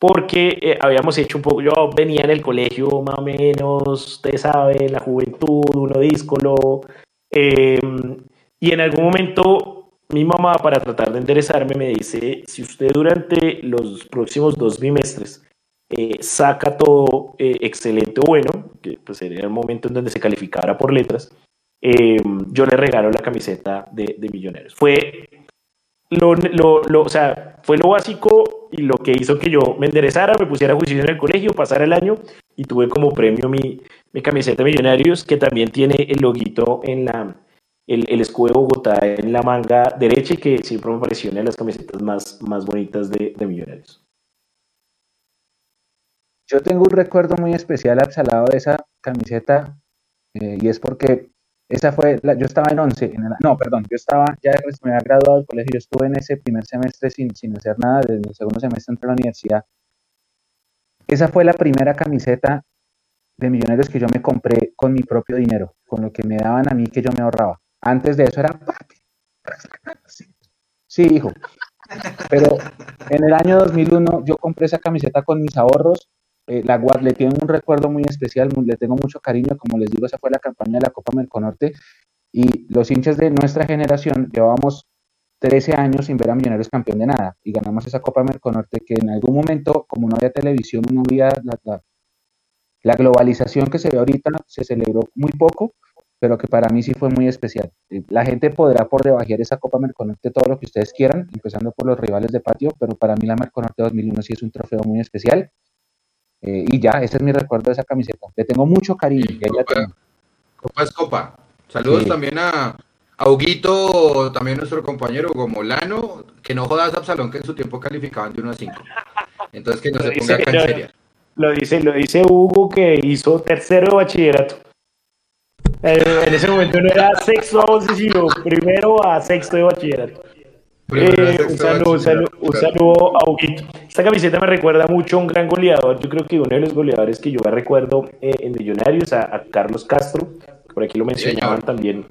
porque eh, habíamos hecho un poco, yo venía en el colegio más o menos, ustedes saben, la juventud, uno díscolo, eh, y en algún momento mi mamá para tratar de enderezarme me dice, si usted durante los próximos dos bimestres eh, saca todo eh, excelente o bueno, que pues era el momento en donde se calificara por letras, eh, yo le regalo la camiseta de, de Millonarios. Fue lo, lo, lo, o sea, fue lo básico y lo que hizo que yo me enderezara, me pusiera juicio en el colegio, pasara el año y tuve como premio mi, mi camiseta Millonarios, que también tiene el loguito en la, el, escudo de Bogotá en la manga derecha y que siempre me pareció una de las camisetas más, más bonitas de, Millonarios. Yo tengo un recuerdo muy especial Absalado de esa camiseta eh, y es porque esa fue, la, yo estaba en 11, en el- no, perdón, yo estaba, ya me había graduado del colegio, yo estuve en ese primer semestre sin, sin hacer nada, desde el segundo semestre entré a la universidad. Esa fue la primera camiseta de millonarios que yo me compré con mi propio dinero, con lo que me daban a mí que yo me ahorraba. Antes de eso era, "Papi, sí, hijo. Pero en el año 2001 yo compré esa camiseta con mis ahorros eh, la guard le tiene un recuerdo muy especial, le tengo mucho cariño, como les digo, esa fue la campaña de la Copa Merconorte y los hinchas de nuestra generación llevábamos 13 años sin ver a Millonarios campeón de nada y ganamos esa Copa Merconorte que en algún momento, como no había televisión, no había la globalización que se ve ahorita, se celebró muy poco, pero que para mí sí fue muy especial. Eh, La gente podrá por debajear esa Copa Merconorte todo lo que ustedes quieran, empezando por los rivales de patio, pero para mí la Merconorte 2001 sí es un trofeo muy especial. Eh, y ya, ese es mi recuerdo de esa camiseta. Le tengo mucho cariño. Copa es copa. Saludos Sí. también a, a Huguito, también nuestro compañero Hugo Molano, que no jodas a Absalón que en su tiempo calificaban de 1 a 5. Entonces que no se Dice- ponga acá en. Lo dice, lo dice Hugo que hizo tercero de bachillerato. Eh, en ese momento no era sexto a once, sino primero a sexto de bachillerato. Eh, un, saludo, un, saludo, un saludo a Huguito. Esta camiseta me recuerda mucho a un gran goleador. Yo creo que uno de los goleadores que yo recuerdo eh, en Millonarios, a, a Carlos Castro. Por aquí lo mencionaban señor. también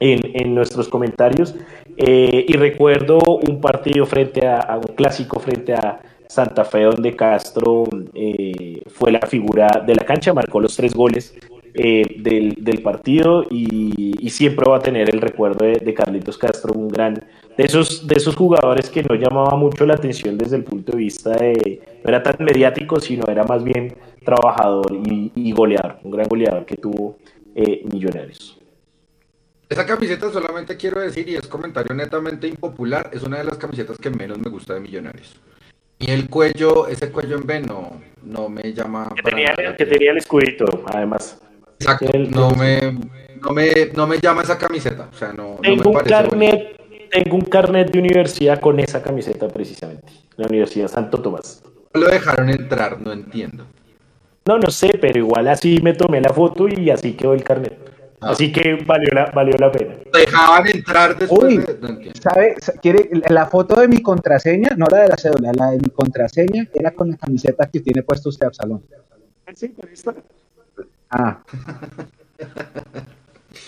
en, en nuestros comentarios. Eh, y recuerdo un partido frente a, a un clásico frente a Santa Fe, donde Castro eh, fue la figura de la cancha, marcó los tres goles eh, del, del partido y, y siempre va a tener el recuerdo de, de Carlitos Castro, un gran de esos, de esos jugadores que no llamaba mucho la atención desde el punto de vista de, no era tan mediático, sino era más bien trabajador y, y goleador, un gran goleador que tuvo eh, Millonarios. Esa camiseta solamente quiero decir, y es comentario netamente impopular, es una de las camisetas que menos me gusta de Millonarios. Y el cuello, ese cuello en V no, no me llama Que para tenía, nada. que tenía el escudito, además. Exacto, el- no me, no me, no me llama esa camiseta. O sea, no, no Tengo me un carnet, tengo un carnet de universidad con esa camiseta precisamente, la Universidad Santo Tomás. No lo dejaron entrar, no entiendo. No, no sé, pero igual así me tomé la foto y así quedó el carnet. Ah. Así que valió la, valió la pena. Dejaban entrar después Uy. de... No. ¿Sabe? ¿Quiere la foto de mi contraseña? No la de la cédula, la de mi contraseña era con la camiseta que tiene puesto usted, Absalón. Ah.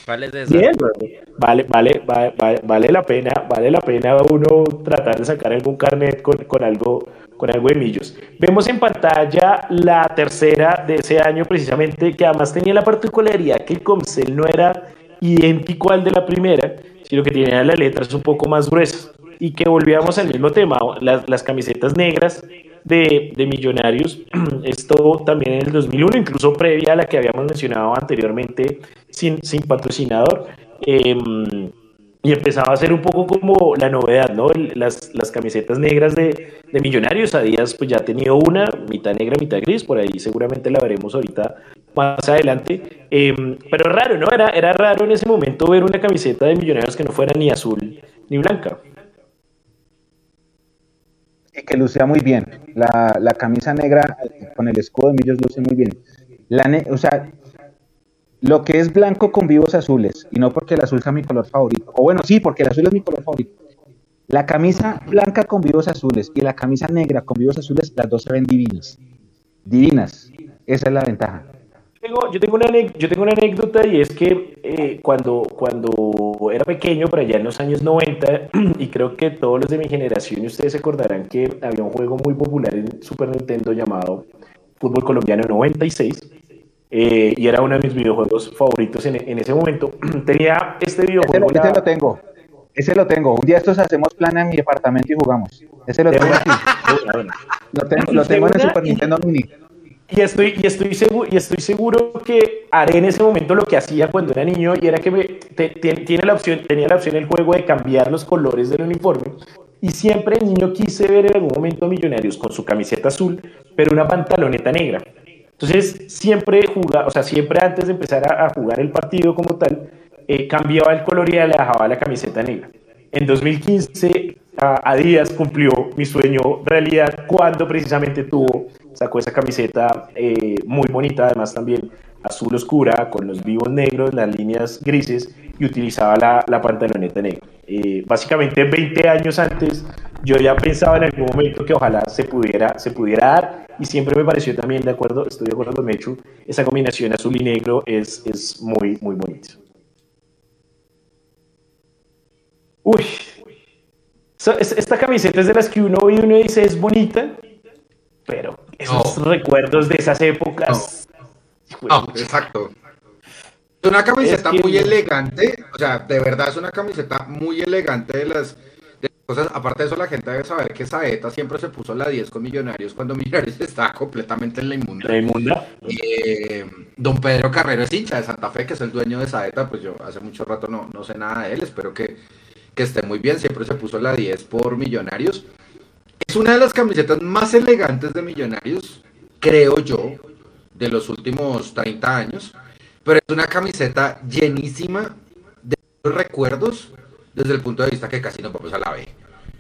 ¿Cuál es esa? Bien, vale, vale, vale, vale, vale la pena, vale la pena uno tratar de sacar algún carnet con, con algo, con algo de millos. Vemos en pantalla la tercera de ese año precisamente, que además tenía la particularidad que el Comcel no era idéntico al de la primera, sino que tenía las letras un poco más gruesas y que volvíamos al mismo tema, las, las camisetas negras de, de, Millonarios, *clears throat* esto también en el 2001, incluso previa a la que habíamos mencionado anteriormente, sin, sin patrocinador. Eh, y empezaba a ser un poco como la novedad, ¿no? Las, las camisetas negras de, de, Millonarios, a días pues ya ha tenido una, mitad negra, mitad gris, por ahí seguramente la veremos ahorita más adelante. Eh, pero raro, ¿no? Era, era raro en ese momento ver una camiseta de Millonarios que no fuera ni azul ni blanca y que lucía muy bien. La, la, camisa negra con el escudo de Millos luce muy bien. La o sea, lo que es blanco con vivos azules, y no porque el azul sea mi color favorito, o bueno, sí, porque el azul es mi color favorito. La camisa blanca con vivos azules y la camisa negra con vivos azules, las dos se ven divinas. Divinas. Esa es la ventaja. Tengo, yo, tengo una, yo tengo una anécdota y es que eh, cuando, cuando era pequeño, por allá en los años 90, *clears throat* y creo que todos los de mi generación, y ustedes se acordarán que había un juego muy popular en Super Nintendo llamado Fútbol Colombiano 96, eh, y era uno de mis videojuegos favoritos en, en ese momento. *clears throat* Tenía este videojuego. Ese, ese, lo tengo. Ese lo tengo. Un día estos hacemos plan en mi apartamento y jugamos. Ese lo tengo aquí. lo tengo, lo tengo en el Super Nintendo Mini. Y estoy, y, estoy seguro, y estoy seguro que haré en ese momento lo que hacía cuando era niño y era que me, tiene la opción, tenía la opción el juego de cambiar los colores del uniforme. Y siempre el niño quise ver en algún momento a Millonarios con su camiseta azul, pero una pantaloneta negra. Entonces, siempre jugaba, o sea, siempre antes de empezar a, a jugar el partido como tal, eh, cambiaba el color y le dejaba la camiseta negra. En 2015, a, a Díaz cumplió mi sueño realidad cuando precisamente tuvo, sacó esa camiseta eh, muy bonita, además también azul oscura, con los vivos negros, las líneas grises, y utilizaba la, la pantaloneta negra. Eh, básicamente 20 años antes yo ya pensaba en algún momento que ojalá se pudiera, se pudiera dar y siempre me pareció también de acuerdo, estoy de acuerdo con Mechu, esa combinación azul y negro es, es muy, muy bonito. Uy, esta camiseta es de las que uno ve y uno dice es bonita, pero esos no. recuerdos de esas épocas. No, no exacto. Es una camiseta es que... muy elegante, o sea, de verdad es una camiseta muy elegante de las, de las cosas. Aparte de eso, la gente debe saber que Saeta siempre se puso la 10 con Millonarios cuando *laughs* Millonarios estaba completamente en la inmunda. ¿La inmunda? Eh, don Pedro Carrero es hincha de Santa Fe, que es el dueño de Saeta, pues yo hace mucho rato no, no sé nada de él, espero que, que esté muy bien, siempre se puso la 10 por Millonarios. Es una de las camisetas más elegantes de Millonarios, creo yo, de los últimos 30 años, pero es una camiseta llenísima de recuerdos desde el punto de vista que casi no vamos a la B.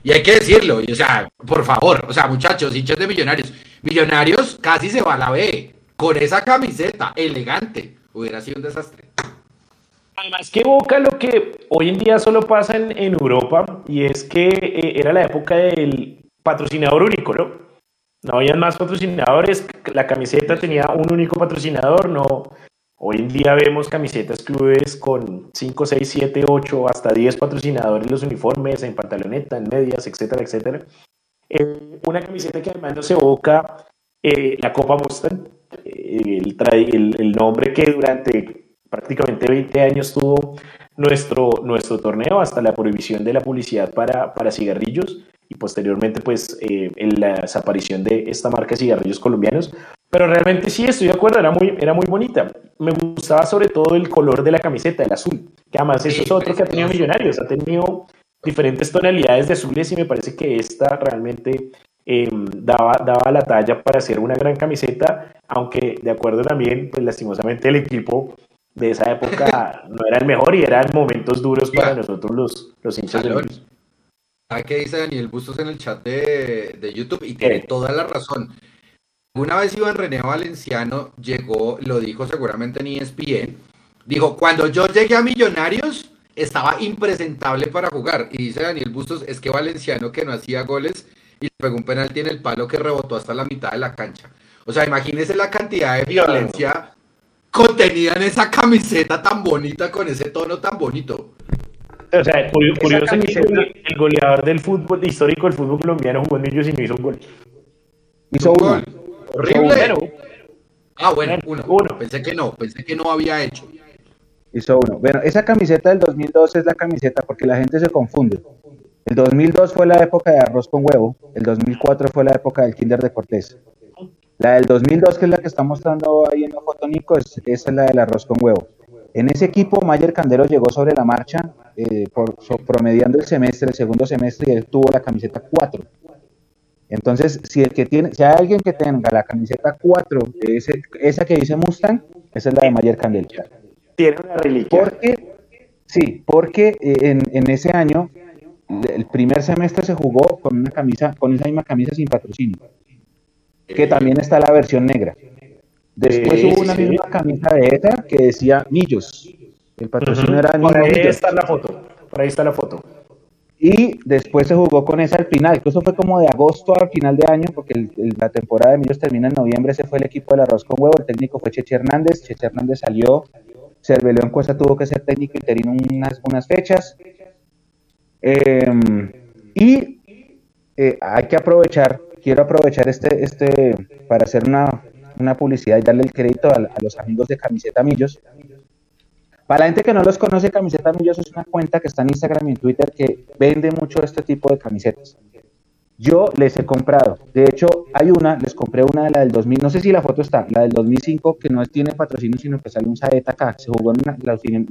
Y hay que decirlo, o sea, por favor, o sea, muchachos, hinchas de Millonarios, Millonarios casi se va a la B con esa camiseta elegante, hubiera sido un desastre. Además que evoca lo que hoy en día solo pasa en, Europa y es que eh, era la época del patrocinador único, ¿no? No habían más patrocinadores, la camiseta tenía un único patrocinador, no. Hoy en día vemos camisetas clubes con 5, 6, 7, 8, hasta 10 patrocinadores en los uniformes, en pantaloneta, en medias, etcétera, etcétera. Eh, una camiseta que además nos evoca eh, la Copa Mustang, eh, el, el nombre que durante prácticamente 20 años tuvo nuestro, nuestro torneo hasta la prohibición de la publicidad para, para cigarrillos y posteriormente pues eh, en la desaparición de esta marca de cigarrillos colombianos. Pero realmente sí, estoy de acuerdo, era muy, era muy bonita. Me gustaba sobre todo el color de la camiseta, el azul, que además eso es otro que ha tenido Millonarios, ha tenido diferentes tonalidades de azules y me parece que esta realmente eh, daba, daba la talla para hacer una gran camiseta, aunque de acuerdo también, pues lastimosamente el equipo de esa época *laughs* no era el mejor y eran momentos duros para nosotros los, los hinchas de Millonarios. ¿Sabe qué dice Daniel Bustos en el chat de, de YouTube? Y tiene toda la razón. Una vez Iván René Valenciano llegó, lo dijo seguramente en ESPN, dijo, cuando yo llegué a Millonarios, estaba impresentable para jugar. Y dice Daniel Bustos, es que Valenciano que no hacía goles y le pegó un penalti en el palo que rebotó hasta la mitad de la cancha. O sea, imagínese la cantidad de violencia contenían esa camiseta tan bonita con ese tono tan bonito? O sea, curioso que el goleador del fútbol histórico del fútbol colombiano jugó en Millos y no hizo un gol. Hizo uno. Horrible. Ah, bueno, uno. uno. Pensé que no, pensé que no había hecho. Hizo uno. Bueno, esa camiseta del 2002 es la camiseta porque la gente se confunde. El 2002 fue la época de arroz con huevo, el 2004 fue la época del Kinder de Cortés. La del 2002, que es la que está mostrando ahí en la foto Nico, es, es la del arroz con huevo. En ese equipo, Mayer Candelo llegó sobre la marcha, eh, por, promediando el semestre, el segundo semestre, y él tuvo la camiseta 4. Entonces, si el que tiene, si hay alguien que tenga la camiseta 4, esa que dice Mustang, esa es la de Mayer Candelo. Tiene una reliquia. Porque, sí, porque eh, en, en ese año el primer semestre se jugó con una camisa, con esa misma camisa sin patrocinio, que también está la versión negra. Después hubo una misma camisa de esa que decía Millos. El patrocinio era Por ahí está la foto. Por ahí está la foto. Y después se jugó con esa al final, eso fue como de agosto al final de año, porque la temporada de Millos termina en noviembre, ese fue el equipo del arroz con huevo, el técnico fue Cheche Hernández, Cheche Hernández salió, Cerveleón Cuesta tuvo que ser técnico interino unas, unas fechas, Em, y eh, hay que aprovechar, quiero aprovechar este, este para hacer una, una publicidad y darle el crédito a, los amigos de Camiseta Millos. Para la gente que no los conoce, Camiseta Millos es una cuenta que está en Instagram y en Twitter que vende mucho este tipo de camisetas. Yo les he comprado. De hecho, hay una, les compré una de la del 2000, no sé si la foto está, la del 2005, que no tiene patrocinio, sino que sale un Saeta acá. Se jugó en una,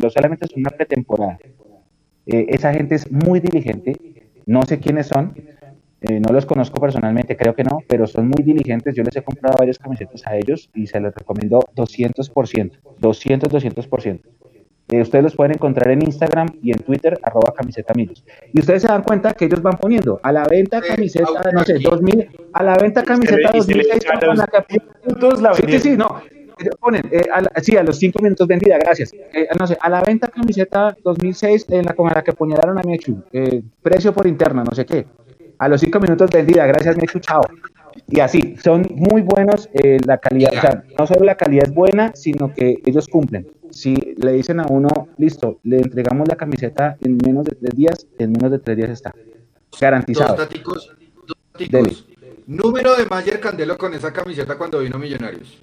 solamente es una pretemporada. Eh, esa gente es muy diligente, no sé quiénes son, eh, no los conozco personalmente, creo que no, pero son muy diligentes. Yo les he comprado varias camisetas a ellos y se les recomiendo 200%, 200, 200%. Eh, ustedes los pueden encontrar en Instagram y en Twitter, arroba camiseta amigos. Y ustedes se dan cuenta que ellos van poniendo a la venta camiseta, no sé, 2000, a la venta camiseta 2006 con la. Sí, sí, sí, no ponen, eh, a, sí, a los cinco minutos vendida, gracias. Eh, no sé, a la venta camiseta 2006 en la con la que apuñalaron a Mechu, eh, precio por interna, no sé qué. A los cinco minutos vendida, gracias Mechu, chao. Y así, son muy buenos la calidad, o sea, no solo la calidad es buena, sino que ellos cumplen. Si le dicen a uno, listo, le entregamos la camiseta en menos de tres días, en menos de tres días está. Garantizado. Dos Número de Mayer Candelo con esa camiseta cuando vino Millonarios.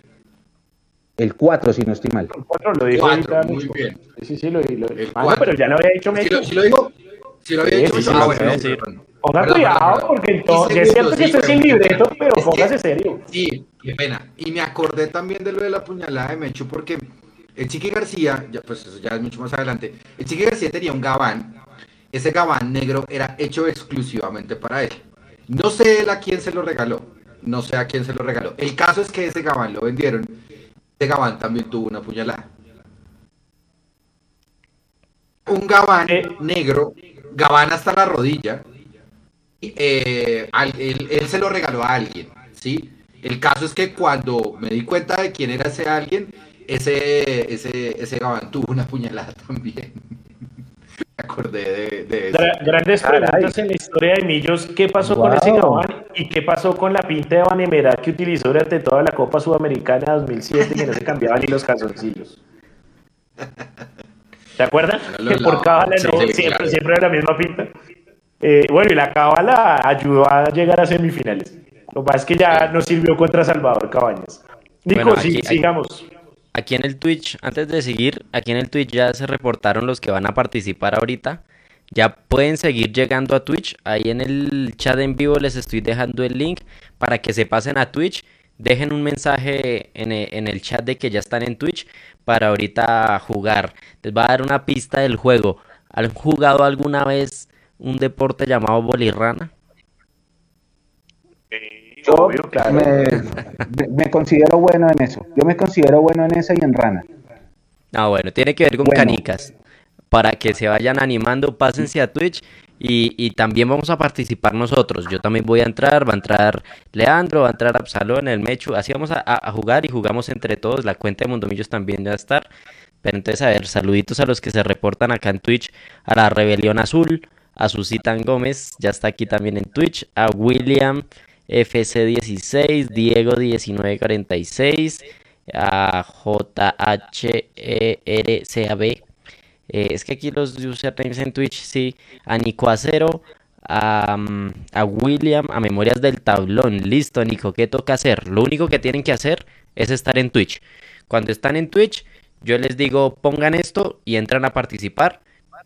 El 4, si no estoy mal. El 4 lo dijo cuatro, muy bien. Sí, sí, lo, lo ah, pero ya lo había dicho Mecho. Si lo, digo, si lo había dicho sí, ah, bueno, sí, Ponga cuidado, porque entonces, es cierto que estoy sin libreto, pero póngase serio. Sí, qué pena. Y me acordé también de lo de la puñalada de Mecho, porque el Chiqui García, ya, pues eso ya es mucho más adelante, el Chiqui García tenía un gabán. Ese gabán negro era hecho exclusivamente para él. No sé él a quién se lo regaló. No sé a quién se lo regaló. El caso es que ese gabán lo vendieron de Gabán también tuvo una puñalada. Un Gabán eh. negro, Gabán hasta la rodilla, eh, él, se lo regaló a alguien, ¿sí? El caso es que cuando me di cuenta de quién era ese alguien, ese, ese, ese Gabán tuvo una puñalada *laughs* también. me acordé de, eso. Grandes preguntas en la historia de Millos. ¿Qué pasó con ese Gabán y qué pasó con la pinta de Vanemera que utilizó durante toda la Copa Sudamericana 2007 que no se cambiaban ni los calzoncillos? ¿Se acuerdan? *laughs* que por cábala siempre, siempre era la misma pinta. Eh, bueno, y la cábala ayudó a llegar a semifinales. Lo más es que ya no sirvió contra Salvador Cabañas. Nico, sigamos. Aquí en el Twitch, antes de seguir, aquí en el Twitch ya se reportaron los que van a participar ahorita. Ya pueden seguir llegando a Twitch. Ahí en el chat en vivo les estoy dejando el link para que se pasen a Twitch. Dejen un mensaje en e, el, chat de que ya están en Twitch para ahorita jugar. Les va a dar una pista del juego. ¿Han jugado alguna vez un deporte llamado bolirrana? Yo me, considero bueno en eso. Yo me considero bueno en eso y en rana. Ah, bueno, tiene que ver con canicas. Para que se vayan animando, pásense a Twitch y, también vamos a participar nosotros. Yo también voy a entrar, va a entrar Leandro, va a entrar Absalón, el Mechu. Así vamos a, jugar y jugamos entre todos. La cuenta de Mundomillos también va a estar. Pero entonces, a ver, saluditos a los que se reportan acá en Twitch. A la Rebelión Azul, a Susitan Gómez, ya está aquí también en Twitch. A William, FC16, Diego 1946, a J-H-E-R-C-A-B. Eh, es que aquí los usernames en Twitch, sí. A Nico Acero, a, mm, a William, a Memorias del Tablón. Listo, Nico, ¿qué toca hacer? Lo único que tienen que hacer es estar en Twitch. Cuando están en Twitch, yo les digo pongan esto y entran a participar.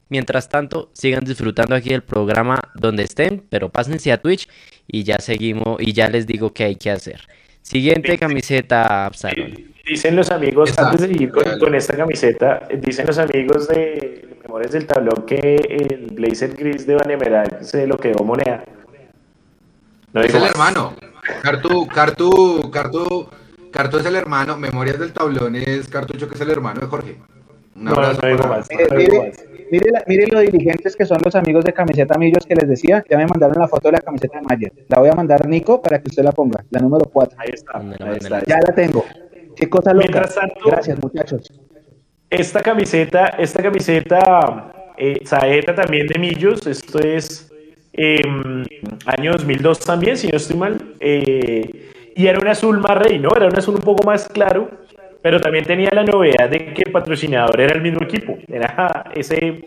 Mientras tanto, sigan disfrutando aquí del programa donde estén, pero pásense a Twitch y ya seguimos y ya les digo qué hay que hacer. Siguiente camiseta, Absalón. Dicen los amigos, antes de seguir con, esta camiseta, dicen los amigos de Memorias del Tablón que el blazer gris de Vanemeral se lo quedó moneda. No Es el más. hermano. Cartu, Cartu, Cartu, Cartu es el hermano. Memorias del tablón es Cartucho, que es el hermano de Jorge. Un No, abrazo no para- más. No digo mire, la- mire lo diligentes que son los amigos de camiseta Millos que les decía. Ya me mandaron la foto de la camiseta de Mayer. La voy a mandar Nico para que usted la ponga, la número 4. Ahí está. Ahí mándela. está. Ya la tengo. Qué cosa loca. Mientras tanto- Gracias, muchachos. Esta camiseta, esta camiseta eh, Saeta también de Millos, esto es eh, año 2002 también, si no estoy mal, eh, y era un azul más rey, ¿no? Era un azul un poco más claro, pero también tenía la novedad de que el patrocinador era el mismo equipo, era ese,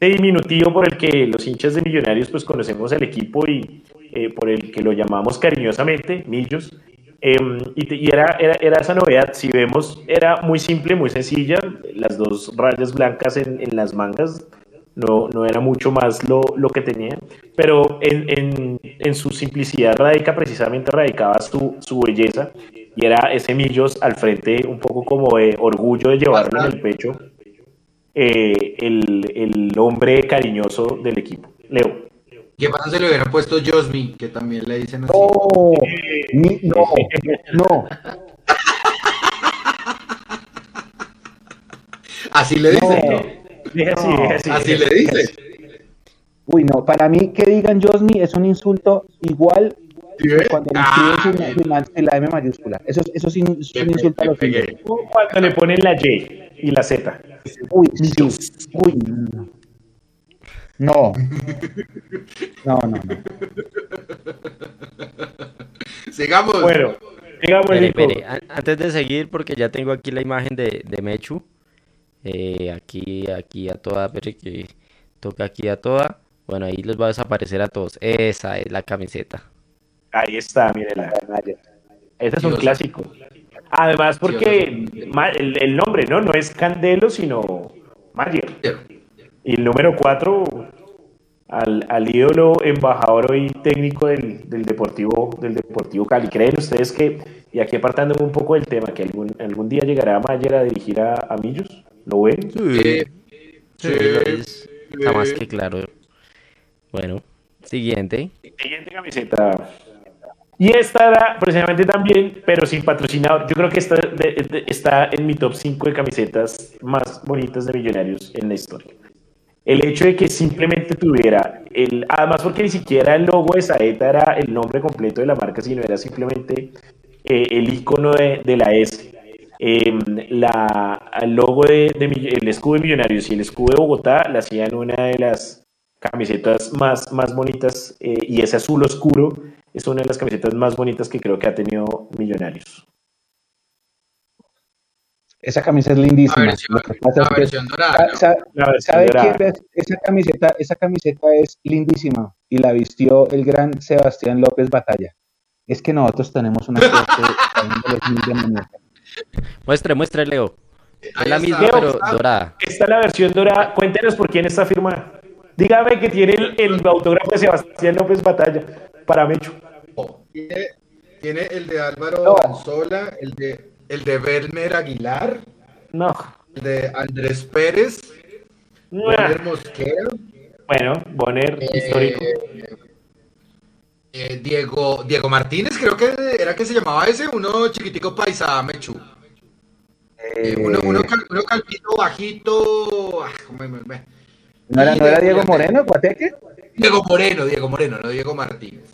ese diminutivo por el que los hinchas de Millonarios pues conocemos el equipo y eh, por el que lo llamamos cariñosamente Millos. Eh, y, y era, era, era esa novedad, si vemos, era muy simple, muy sencilla, las dos rayas blancas en, en las mangas, no, no era mucho más lo, lo que tenía, pero en, en, en su simplicidad radica precisamente, radicaba su, su belleza, y era ese Millos al frente, un poco como de orgullo de llevarlo en el pecho, eh, el, el hombre cariñoso del equipo. Leo. ¿Qué pasa si le hubieran puesto Josmi, que también le dicen así? No, ni- no, no. *laughs* Así le dicen, ¿no? Dije así, dije así. Así le dicen. Uy, no, para mí que digan Josmi es un insulto igual Cuando le Ah, escriben sin la, M mayúscula. Eso, es- eso es un, es un insulto a los. Cuando le ponen la Y y la Z. Uy, sí. Uy. No. No, no, no. *laughs* Sigamos. Bueno, digamos, Espere, Nico. espere, an- Antes de seguir, porque ya tengo aquí la imagen de, de Mechu. Eh, aquí, aquí a toda, espere que toca aquí a toda. Bueno, ahí les va a desaparecer a todos. Esa es la camiseta. Ahí está, mire la Este es un Dios. clásico. Además, porque el, el nombre, ¿no? No es Candelo, sino Mayer. Y el número 4, al, al ídolo embajador hoy técnico del, del Deportivo del Deportivo Cali. ¿Creen ustedes que, y aquí apartándome un poco del tema, que algún, algún día llegará Mayer a dirigir a, a Millos? ¿Lo ven? Sí. Sí. Es- Está más que claro. Bueno, siguiente. Siguiente camiseta. Y esta era precisamente también, pero sin patrocinador. Yo creo que esta de- de- está en mi top 5 de camisetas más bonitas de millonarios en la historia. El hecho de que simplemente tuviera el. Además, porque ni siquiera el logo de Saeta era el nombre completo de la marca, sino era simplemente eh, el icono de, de la S. Em, la, el logo de, el escudo de Millonarios y el escudo de Bogotá la hacían una de las camisetas más, más bonitas eh, y ese azul oscuro es una de las camisetas más bonitas que creo que ha tenido Millonarios. Esa camisa es La lindísima. versión, la es que- versión dorada, ¿no? sa- La versión ¿Sabe dorada. quién es? Esa camiseta, esa camiseta es lindísima y la vistió el gran Sebastián López Batalla. Es que nosotros tenemos una suerte de *laughs* los mil demonios. Muestre, muestre, Leo. Es la está, misma, pero está. dorada. Esta es la versión dorada. Cuéntenos por quién está firmada. Dígame que tiene el, el autógrafo de Sebastián López Batalla para Mecho. Tiene, tiene el de Álvaro No. Anzola, el de, el de Werner Aguilar, No. el de Andrés Pérez, Werner Mosquera, Bueno, Bonner, histórico. eh, Diego, Diego Martínez, creo que era que se llamaba ese, uno chiquitico paisa, Mechu. Eh, uno, uno, cal- uno calvito, bajito. ah, ¿cómo me- me- ¿No era, no era Diego Moreno, Guateque? Diego Moreno, Diego Moreno, no Diego Martínez.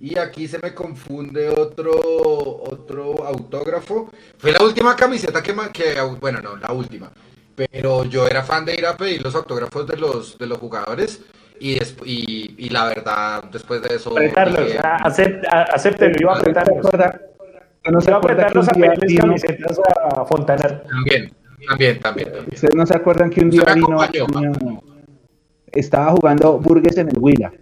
Y aquí se me confunde otro, otro autógrafo. Fue la última camiseta que, ma- que, bueno, no, la última. Pero yo era fan de ir a pedir los autógrafos de los, de los jugadores. Y, y, y la verdad, después de eso. Apretarlos. dije, acept- ah, Acéptenlo, iba a ¿Se apretarlos. acuerda, ¿Usted no se apretar los camisetas a Fontanar. También, también, también. también. ¿Ustedes no se acuerdan que un día vino, vino- estaba jugando Burgues en el Huila?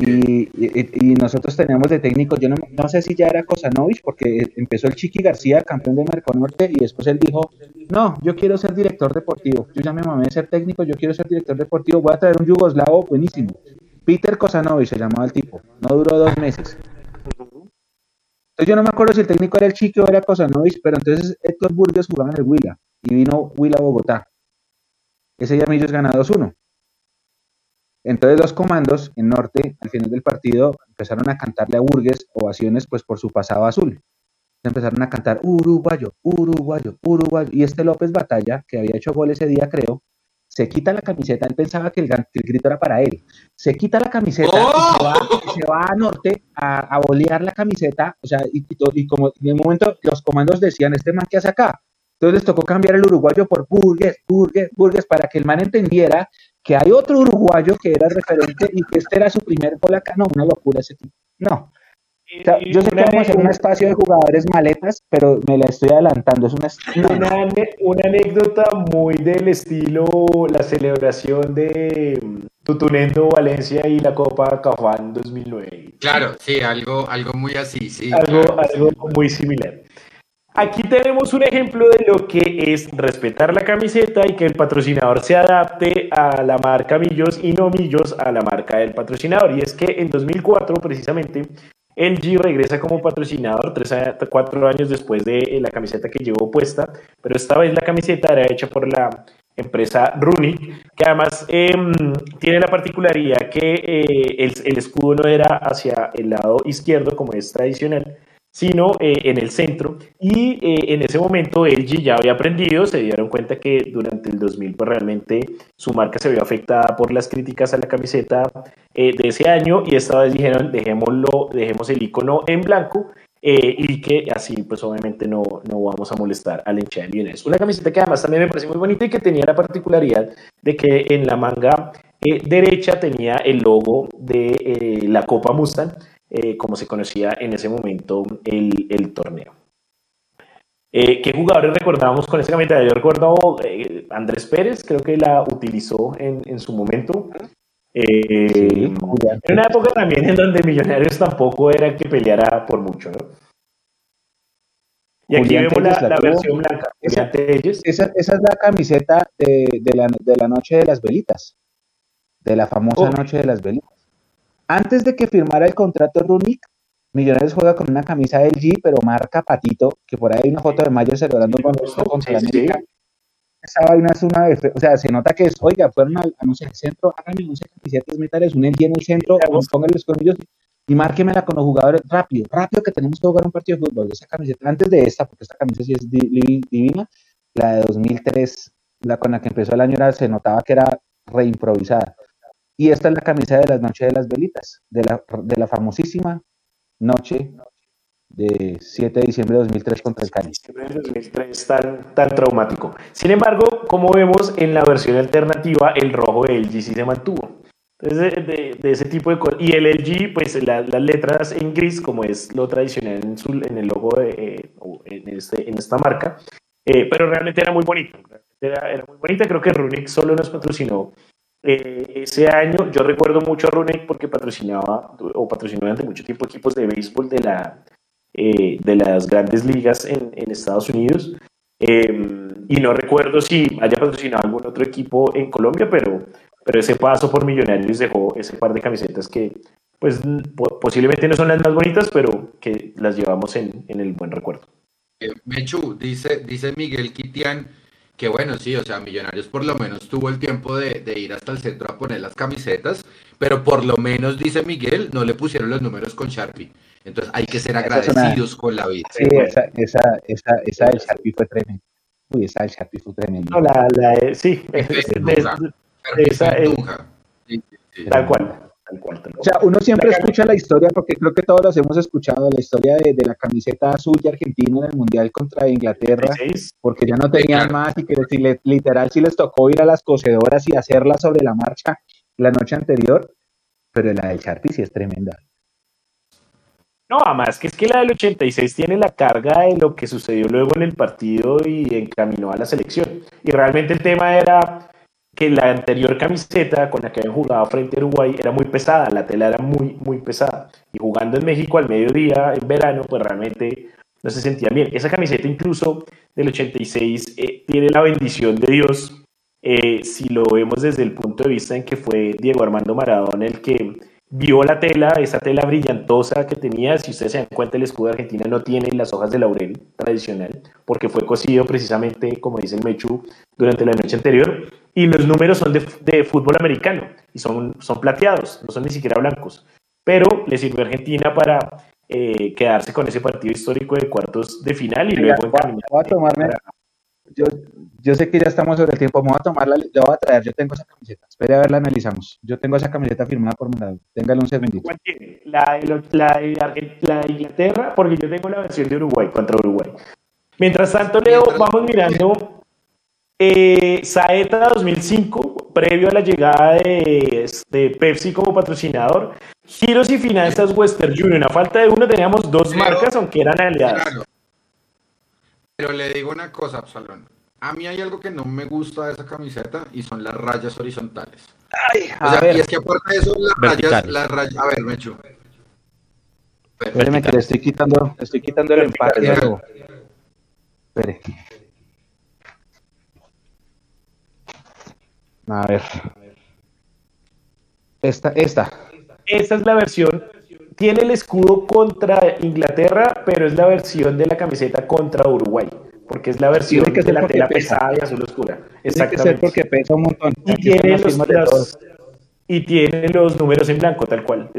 Y, nosotros teníamos de técnico, yo no, sé si ya era Kosanovich, porque empezó el Chiqui García, campeón de Merconorte, y después él dijo, no, yo quiero ser director deportivo, yo ya me mamé de ser técnico, yo quiero ser director deportivo, voy a traer un yugoslavo buenísimo. Peter Kosanovich se llamaba el tipo, no duró dos meses. Entonces yo no me acuerdo si el técnico era el Chiqui o era Kosanovich, pero entonces Héctor Burgues jugaba en el Huila, y vino Huila Bogotá. Ese día Millos gana 2-1. Entonces los comandos en norte, al final del partido, empezaron a cantarle a Burgues ovaciones pues por su pasado azul. Empezaron a cantar uruguayo, uruguayo, uruguayo. Y este López Batalla, que había hecho gol ese día, creo, se quita la camiseta. Él pensaba que el, que el grito era para él. Se quita la camiseta y se va, y se va a norte a, a bolear la camiseta. O sea, y, y to- y como en un momento los comandos decían, ¿este man qué hace acá? Entonces les tocó cambiar el uruguayo por Burgues, Burgues, Burgues, para que el man entendiera que hay otro uruguayo que era referente y que este era su primer gol acá. No, una locura ese tipo. No. O sea, yo sé que vamos a hacer un espacio de jugadores maletas, pero me la estoy adelantando. Es una. Una, una anécdota muy del estilo la celebración de mm, Tutunendo Valencia y la Copa Cafán 2009. Claro, sí, algo, algo muy así, sí. Algo, claro, sí. algo muy similar. Aquí tenemos un ejemplo de lo que es respetar la camiseta y que el patrocinador se adapte a la marca Millos y no Millos a la marca del patrocinador. Y es que en 2004, precisamente, LG regresa como patrocinador tres a- cuatro años después de la camiseta que llevó puesta, pero esta vez la camiseta era hecha por la empresa Runic, que además em, tiene la particularidad que eh, el, el escudo no era hacia el lado izquierdo como es tradicional, sino eh, en el centro. Y eh, en ese momento LG ya había aprendido, se dieron cuenta que durante el 2000 pues realmente su marca se vio afectada por las críticas a la camiseta eh, de ese año y esta vez dijeron dejémoslo, dejemos el icono en blanco eh, y que así pues obviamente no, no vamos a molestar al hincha de Millonarios. Una camiseta que además también me parece muy bonita y que tenía la particularidad de que en la manga eh, derecha tenía el logo de eh, la Copa Mustang, eh, como se conocía en ese momento el, el torneo. Eh, ¿Qué jugadores recordamos con esa camiseta? Yo recuerdo eh, Andrés Pérez, creo que la utilizó en, en su momento. Eh, Sí, en una época también en donde Millonarios tampoco era el que peleara por mucho, ¿no? Y aquí Julián vemos la, la versión blanca. Esa-. Esa, esa es la camiseta de, de la, de la noche de las velitas, de la famosa Oh. noche de las velitas. Antes de que firmara el contrato Runic, Millonarios juega con una camisa del G, pero marca Patito, que por ahí hay una foto de Mayer celebrando con esto contra la. América. Esa vaina es una, o sea, se nota que es, oiga, fueron al, a, no sé, centro, háganme 11 camisetas, métales un LG en el centro, pónganle los colmillos y márquemela con los jugadores rápido, rápido que tenemos que jugar un partido de fútbol. Esa camiseta, antes de esta, porque esta camisa sí es di- di- divina, la de 2003, la con la que empezó el año, era, se notaba que era reimprovisada. Y esta es la camisa de las noches de las velitas, de la, de la famosísima noche de 7 de diciembre de 2003 contra el Cali. Siempre en el 2003 tan, tan traumático. Sin embargo, como vemos en la versión alternativa, el rojo de LG sí se mantuvo. Entonces, de, de- de ese tipo de cosas. Y el LG, pues la- las letras en gris, como es lo tradicional en, su- en el logo de, eh, en, este, en esta marca, eh, pero realmente era muy bonito. Era, era muy bonita. Creo que Runic solo nos patrocinó eh, ese año. Yo recuerdo mucho a Runic porque patrocinaba o patrocinó durante mucho tiempo equipos de béisbol de la, eh, de las grandes ligas en, Estados Unidos. Eh, y no recuerdo si haya patrocinado algún otro equipo en Colombia, pero, pero ese paso por Millonarios dejó ese par de camisetas que pues po- posiblemente no son las más bonitas, pero que las llevamos en, en el buen recuerdo. Eh, Mechu, dice, dice Miguel Kitian que bueno, sí, o sea, Millonarios por lo menos tuvo el tiempo de, de ir hasta el centro a poner las camisetas, pero por lo menos, dice Miguel, no le pusieron los números con Sharpie. Entonces hay que ser Esa es una- agradecidos con la vida. Sí, esa, esa, esa, esa del Sharpie fue tremenda. Uy, esa del Sharpie fue tremenda. No, la, la, eh, sí, es- es- es- esa fue es- Tal cual, tal cual, O sea, uno siempre escucha la historia, porque creo que todos los hemos escuchado, la historia de, de la camiseta azul de Argentina en el Mundial contra Inglaterra, 16, porque ya no tenían más y que si le- literal sí les tocó ir a las cosedoras y hacerla sobre la marcha la noche anterior, pero la del Sharpie sí es tremenda. No, además que es que la del 86 tiene la carga de lo que sucedió luego en el partido y encaminó a la selección. Y realmente el tema era que la anterior camiseta con la que habían jugado frente a Uruguay era muy pesada, la tela era muy, muy pesada. Y jugando en México al mediodía, en verano, pues realmente no se sentía bien. Esa camiseta incluso del 86 eh, tiene la bendición de Dios, eh, si lo vemos desde el punto de vista en que fue Diego Armando Maradona el que vio la tela, esa tela brillantosa que tenía, si ustedes se dan cuenta, el escudo de Argentina no tiene las hojas de laurel tradicional, porque fue cosido precisamente, como dice el Mechu, durante la noche anterior, y los números son de, fútbol americano, y son, son plateados, no son ni siquiera blancos, pero le sirvió a Argentina para eh, quedarse con ese partido histórico de cuartos de final y luego encaminar. Yo, yo sé que ya estamos sobre el tiempo, me voy a tomar la, yo voy a traer, yo tengo esa camiseta, espere a ver, la analizamos. Yo tengo esa camiseta firmada por Maradona, téngale un segundito. ¿Cuál tiene? La, la, la, de Inglaterra, porque yo tengo la versión de Uruguay contra Uruguay. Mientras tanto, Leo, vamos mirando eh, Saeta 2005, previo a la llegada de, de, Pepsi como patrocinador. Giros y finanzas Western Union. A falta de uno teníamos dos marcas, aunque eran aliadas. Pero le digo una cosa, Absalón. A mí hay algo que no me gusta de esa camiseta y son las rayas horizontales. Ay, o sea, y es que aparte de eso, las rayas, las rayas. A ver, Mecho. Espéreme que le estoy quitando, estoy quitando el empaque. Espere. A ver. Esta, esta. Esta es la versión. Tiene el escudo contra Inglaterra, pero es la versión de la camiseta contra Uruguay porque es la versión que de la tela pesada y azul oscura. Exactamente. porque pesa un montón. Y tiene, los, y tiene los números en blanco, tal cual.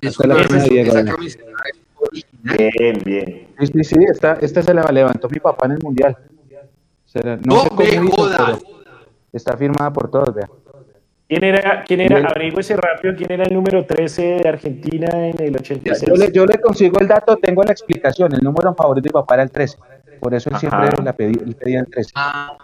Esa, esa camiseta es Bien, bien. Sí, sí, esta, esta se la levantó mi papá en el mundial. no, me jodas. Está firmada por todos, vean. ¿Quién era, quién era, ese rápido, quién era el número 13 de Argentina en el 86? Yo le, yo le consigo el dato, tengo la explicación. El número favorito de mi papá era el 13. Por eso él siempre la pedía, pedía en 13. Ah.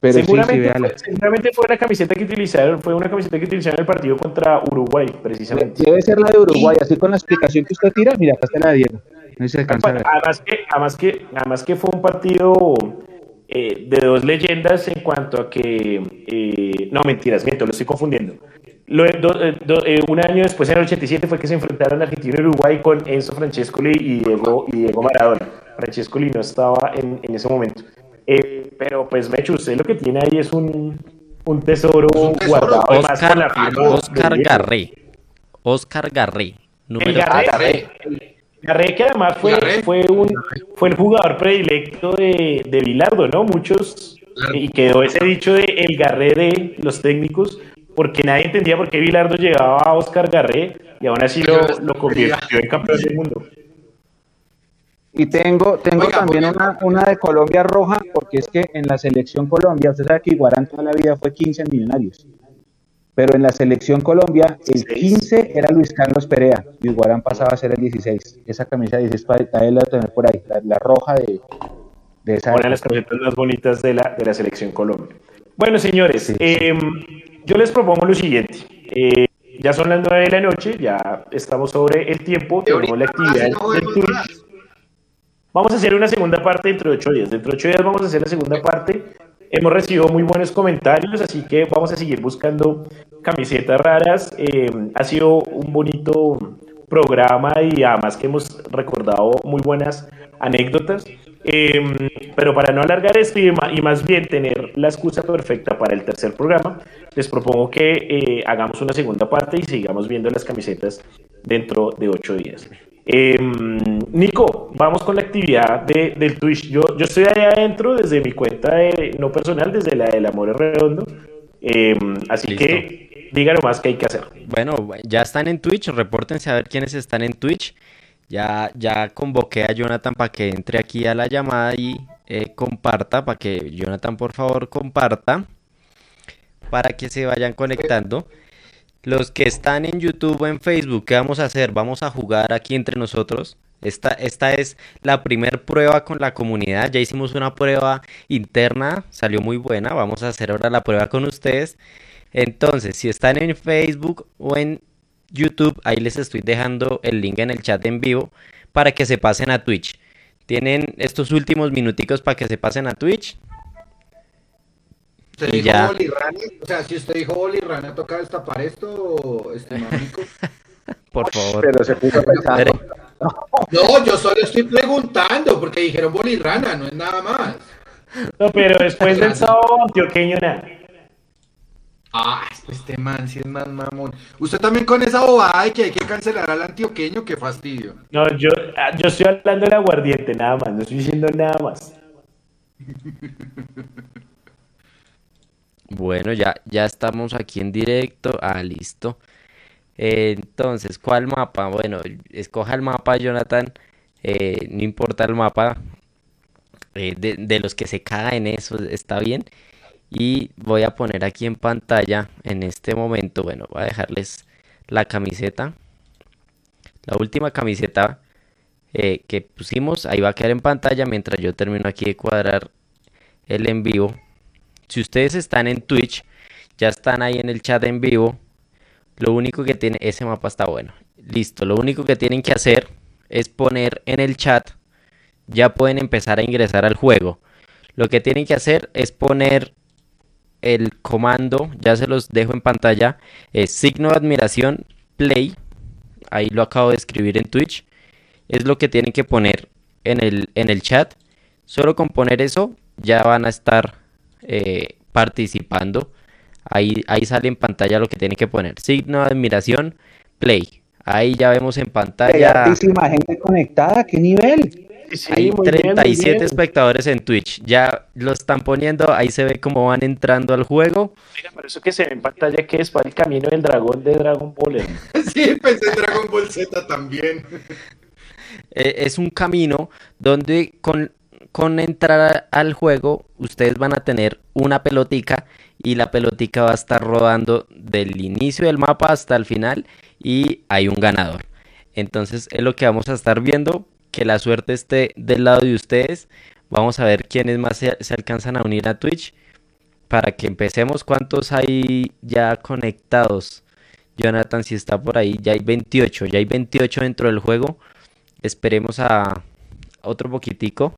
Pero seguramente, fue, seguramente fue la camiseta que utilizaron, fue una camiseta que utilizaron en el partido contra Uruguay, precisamente. Debe ser la de Uruguay, así con la explicación que usted tira, mira, acá está la de Diego. No se además, que, además, que, además que fue un partido eh, de dos leyendas en cuanto a que... Eh, no, mentiras, miento, lo estoy confundiendo. Eh, eh, un año después, en el 87, fue que se enfrentaron Argentina y Uruguay con Enzo Francescoli y Diego, y Diego Maradona. Francescoli no estaba en, en ese momento. Eh, pero pues, Mechu, usted lo que tiene ahí es un, un tesoro, guardado. Oscar, la Oscar Garré. Oscar Garré. el Garré, Garré. Que además fue, fue, un, fue el jugador predilecto de, de Bilardo, ¿no? Muchos, y quedó ese dicho de el Garré de los técnicos, porque nadie entendía por qué Bilardo llegaba a Oscar Garré y aún así lo, lo convirtió en campeón del mundo. Y tengo, tengo también una, una, de Colombia roja, porque es que en la selección Colombia, usted sabe que Iguarán toda la vida fue 15 millonarios. Pero en la selección Colombia, el 15 era Luis Carlos Perea, y Iguarán pasaba a ser el 16. Esa camisa 16 para la tener por ahí, la, roja de, de esa. Una de las camisetas más bonitas de la, de la selección Colombia. Bueno, señores, em, yo les propongo lo siguiente. Eh, ya son las 9 de la noche, ya estamos sobre el tiempo, tenemos la actividad Vamos a hacer una segunda parte dentro de 8 días. Dentro de 8 días vamos a hacer la segunda parte. Hemos recibido muy buenos comentarios, así que vamos a seguir buscando camisetas raras. Eh, ha sido un bonito programa y además que hemos recordado muy buenas anécdotas. Em, pero para no alargar esto y, más bien tener la excusa perfecta para el tercer programa, les propongo que eh, hagamos una segunda parte y sigamos viendo las camisetas dentro de ocho días. Em, Nico, vamos con la actividad de, del Twitch. Yo, yo estoy ahí adentro desde mi cuenta no personal, desde la del Amor Redondo. Em, así que díganos más qué hay que hacer. Bueno, ya están en Twitch, repórtense a ver quiénes están en Twitch. Ya, ya convoqué a Jonathan para que entre aquí a la llamada y eh, comparta, para que Jonathan por favor comparta, para que se vayan conectando. Los que están en YouTube o en Facebook, ¿qué vamos a hacer? Vamos a jugar aquí entre nosotros. Esta, esta es la primer prueba con la comunidad. Ya hicimos una prueba interna, salió muy buena. Vamos a hacer ahora la prueba con ustedes. Entonces, si están en Facebook o en YouTube, ahí les estoy dejando el link en el chat en vivo para que se pasen a Twitch. Tienen estos últimos minuticos para que se pasen a Twitch. ¿Usted Y dijo ya. Bolirrana? O sea, si usted dijo Bolirrana, ¿toca destapar esto, estimado Nico? *laughs* Por favor. Pero se puso. Espere. *laughs* No, yo solo estoy preguntando, porque dijeron Bolirrana, no es nada más. No, pero después del sábado antioqueño, nada. Ah, este man sí es más mamón. Usted también con esa bobada de que hay que cancelar al antioqueño, qué fastidio. No, yo, ah, yo estoy hablando del aguardiente, nada más, no estoy diciendo nada más. *laughs* Bueno, ya, ya estamos aquí en directo. Ah, listo. Eh, entonces, ¿cuál mapa? Bueno, escoja el mapa, Jonathan. Eh, no importa el mapa. eh, de, de los que se caen, eso está bien. Y voy a poner aquí en pantalla en este momento. Bueno, voy a dejarles la camiseta. La última camiseta que pusimos. Ahí va a quedar en pantalla mientras yo termino aquí de cuadrar el en vivo. Si ustedes están en Twitch, ya están ahí en el chat en vivo. Lo único que tiene, ese mapa está bueno. Listo, lo único que tienen que hacer es poner en el chat. Ya pueden empezar a ingresar al juego. Lo que tienen que hacer es poner el comando, ya se los dejo en pantalla, es signo de admiración, play. Ahí lo acabo de escribir en Twitch. Es lo que tienen que poner en el, en el chat. Solo con poner eso ya van a estar eh, participando. Ahí, ahí sale en pantalla lo que tienen que poner. Signo de admiración, play. Ahí ya vemos en Hay pantalla. hartísima gente conectada, ¿qué nivel? Sí, Hay muy bien, muy 37 bien. espectadores en Twitch. Ya lo están poniendo. Ahí se ve cómo van entrando al juego. Oiga, pero eso que se ve en pantalla que es para el camino del dragón de Dragon Ball. ¿eh? *laughs* Sí, pensé en Dragon Ball Z también. *laughs* Eh, es un camino donde con, con entrar al juego ustedes van a tener una pelotica y la pelotica va a estar rodando del inicio del mapa hasta el final y hay un ganador. Entonces es lo que vamos a estar viendo, que la suerte esté del lado de ustedes. Vamos a ver quiénes más se, se alcanzan a unir a Twitch para que empecemos. ¿Cuántos hay ya conectados? Jonathan, si está por ahí, ya hay 28, ya hay 28 dentro del juego. Esperemos a otro poquitico.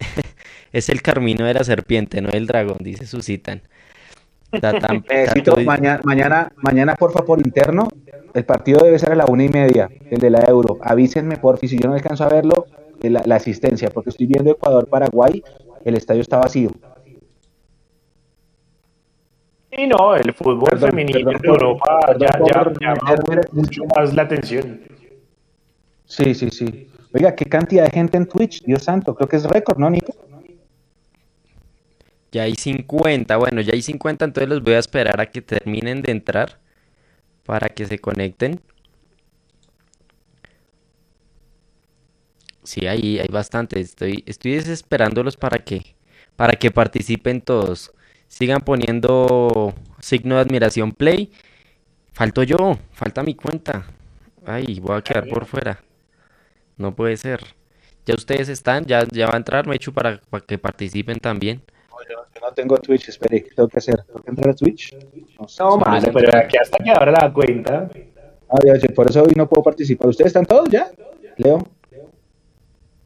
*laughs* es el camino de la serpiente, no del dragón, dice Susitan. *laughs* Necesito Tatu- mañana, mañana, mañana, porfa, por interno. El partido debe ser a la una y media, el de la Euro. Avísenme, porfi, si yo no alcanzo a verlo, eh, la, la asistencia, porque estoy viendo Ecuador-Paraguay, el estadio está vacío. Y no, el fútbol Perdón, femenino perdón por- Europa perdón ya, ya por llama mucho más la atención. Sí, sí, sí. Oiga, qué cantidad de gente en Twitch, Dios santo, creo que es récord, ¿no, Nico? Ya hay 50, bueno, ya hay 50, entonces los voy a esperar a que terminen de entrar para que se conecten. Sí, ahí hay bastante. Estoy, estoy desesperándolos para que, para que participen todos. Sigan poniendo signo de admiración play. Falto yo, falta mi cuenta. Ay, voy a quedar por fuera. No puede ser. Ya ustedes están, ya, ya va a entrar Mechu para, para que participen también. No, yo, yo no tengo Twitch, espere, ¿qué tengo que hacer? ¿Tengo que entrar a Twitch? No, sé. No, mano, pero aquí hasta que abra la cuenta. Ah, ya, ya, por eso hoy no puedo participar. ¿Ustedes están todos ya? Leo.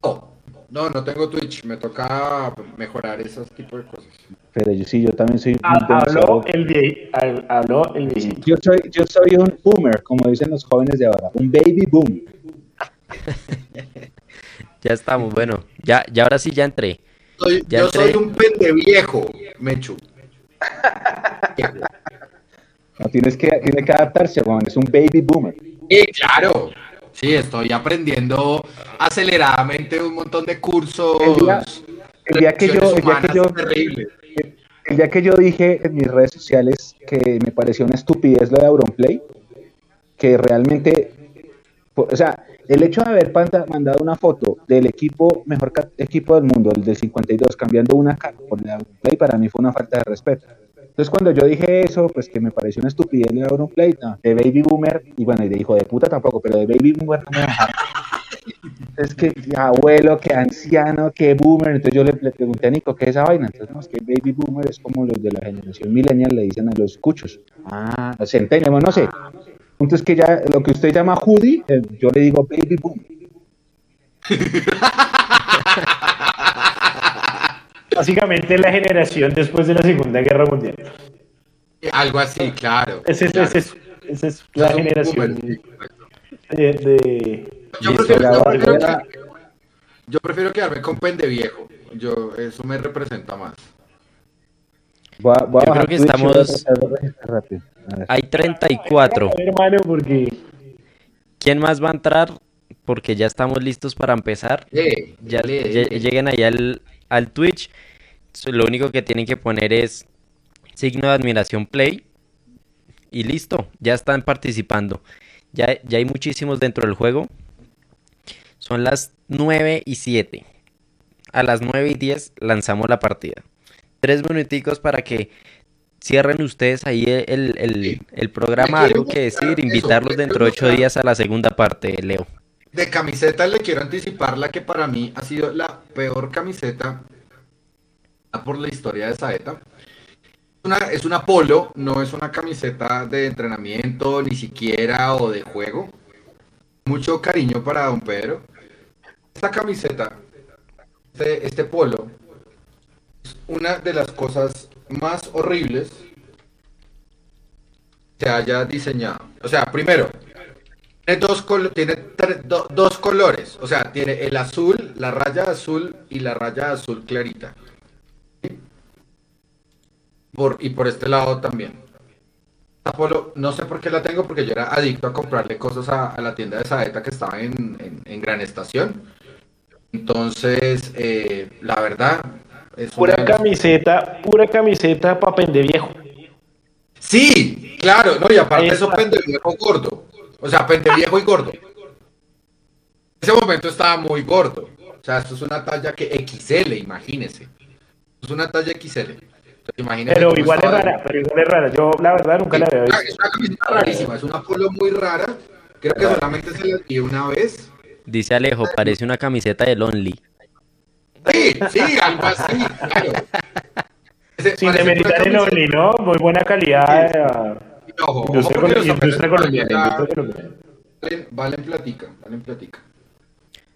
No, no, no tengo Twitch. Me toca mejorar esos tipos de cosas. Pero yo sí, yo también soy demasiado- Habló el, vie- habló el viejito. Yo soy, yo soy un boomer, como dicen los jóvenes de ahora, un baby boom. *laughs* Ya estamos, bueno, ya, ya ahora sí ya entré. Soy- Ya yo entré. soy un pende viejo, Mechu. No tienes que, tiene que adaptarse, Juan, es un baby boomer. Sí, claro. Sí, estoy aprendiendo aceleradamente un montón de cursos. El día- el día que yo- el día que yo-. El día que yo dije en mis redes sociales que me pareció una estupidez lo de Auronplay, que realmente, po- o sea, el hecho de haber mandado una foto del equipo, mejor equipo del mundo, el del 52, cambiando una cara por de Auronplay, para mí fue una falta de respeto. Entonces cuando yo dije eso, pues que me pareció una estupidez de Auronplay, no, de Baby Boomer, y bueno, y de hijo de puta tampoco, pero de Baby Boomer no me dejaron. Es que abuelo, que anciano, que boomer. Entonces yo le, pregunté a Nico, ¿qué es esa vaina? Entonces, no, es que baby boomer es como los de la generación millennial le dicen a los cuchos. Ah, bueno, no sé. Punto es que ya lo que usted llama hoodie, eh, yo le digo baby boom. *laughs* Básicamente la generación después de la Segunda Guerra Mundial. Algo así, claro. Esa es, claro. ese es- esa es la generación sí, de, de- Yo prefiero, yo prefiero bandera- que- yo prefiero quedarme con pende viejo. Yo, eso me representa más. Voy a, voy a Yo creo que estamos- de rápido. Hay 34. hermano, porque ¿Quién más va a entrar? Porque ya estamos listos para empezar. Ya lleguen ahí al, al Twitch. Lo único que tienen que poner es signo de admiración play. Y listo, ya están participando. Ya, ya hay muchísimos dentro del juego. Son las 9 y 7. A las 9 y 10 lanzamos la partida. Tres minuticos para que cierren ustedes ahí el, el- el programa. Algo que decir, eso, invitarlos dentro de 8 mostrar. días a la segunda parte, Leo. De camisetas le quiero anticipar la que para mí ha sido la peor camiseta por la historia de Saeta. Una, es una polo, no es una camiseta de entrenamiento, ni siquiera o de juego. Mucho cariño para don Pedro. Esta camiseta, este, este polo, es una de las cosas más horribles se haya diseñado. O sea, primero, tiene dos, col- tiene dos colores, o sea, tiene el azul, la raya azul y la raya azul clarita. Por, y por este lado también. Esta polo, no sé por qué la tengo, porque yo era adicto a comprarle cosas a, la tienda de Saeta que estaba en, en- en Gran Estación. Entonces, eh, la verdad, es pura una de camiseta, pura camiseta para pende viejo. Sí, claro, no, y aparte eso está. pende viejo gordo. O sea, pende viejo y gordo. En ese momento estaba muy gordo. O sea, esto es una talla que XL, imagínese. Es una talla XL. Imagínese Pero igual es rara, pero igual es rara. Yo la verdad nunca la había Es una- visto. es una camiseta rarísima, es una polo muy rara. Creo que solamente se la vi una vez. Dice Alejo, parece una camiseta del Only. Sí, sí, algo así, claro. Sin demeritar el Only, ¿no? Muy buena calidad. eh, Ojo, ojo, industria, col- los industria colombiana. ya- industria colombiana. Valen, valen platica, valen platica.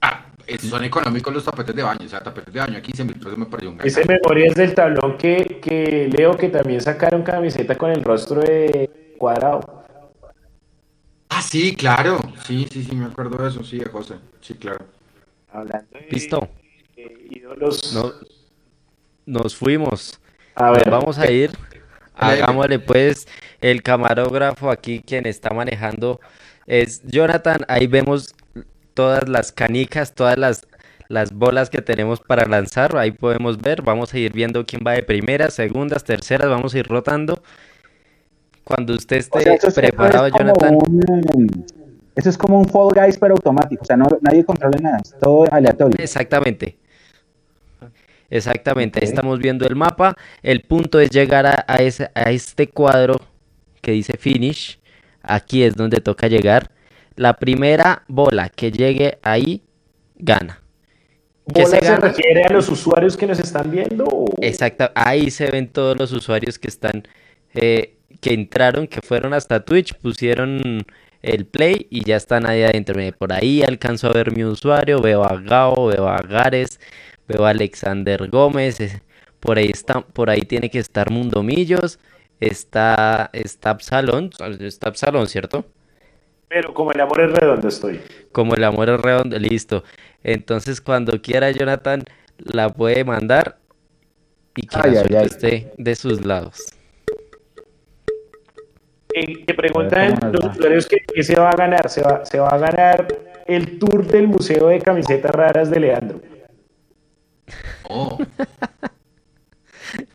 Ah, es- son económicos los tapetes de baño, o sea, tapetes de baño a 15 mil pesos me pareció un Ese gasto. memorias del tablón que, que leo que también sacaron camiseta con el rostro de cuadrado. Ah, sí, claro, sí, sí, sí, me acuerdo de eso, sí, de José, sí, claro. Hablando de, Listo. De ídolos. No, nos fuimos. a ver, Vamos a ir. Hagámosle pues el camarógrafo aquí quien está manejando es Jonathan. Ahí vemos todas las canicas, todas las, las bolas que tenemos para lanzar. Ahí podemos ver. Vamos a ir viendo quién va de primeras, segundas, terceras. Vamos a ir rotando. Cuando usted esté O sea, eso es- eso es preparado, Jonathan. un- eso es como un Fall Guys pero automático, o sea, no, nadie controla nada, es todo aleatorio. Exactamente. Exactamente, ahí estamos viendo el mapa. El punto es llegar a, a ese, a este cuadro que dice finish. Aquí es donde toca llegar. La primera bola que llegue ahí gana. ¿Qué ¿bola se se, refiere a los usuarios que nos están viendo? o- Exacto, ahí se ven todos los usuarios que están, eh, que entraron, que fueron hasta Twitch, pusieron el play y ya están ahí adentro. Por ahí alcanzo a ver mi usuario, veo a Gao, veo a Gares, veo a Alexander Gómez, eh, por ahí está, por ahí tiene que estar Mundomillos, está, está Absalón, está Absalón, ¿cierto? Pero como el amor es redondo estoy. Como el amor es redondo, listo. Entonces cuando quiera Jonathan la puede mandar y que Ay, la ay, suerte ay. esté de sus lados. Eh, que preguntan los usuarios que, que se va a ganar. Se va, se va a ganar el tour del Museo de Camisetas Raras de Leandro. No,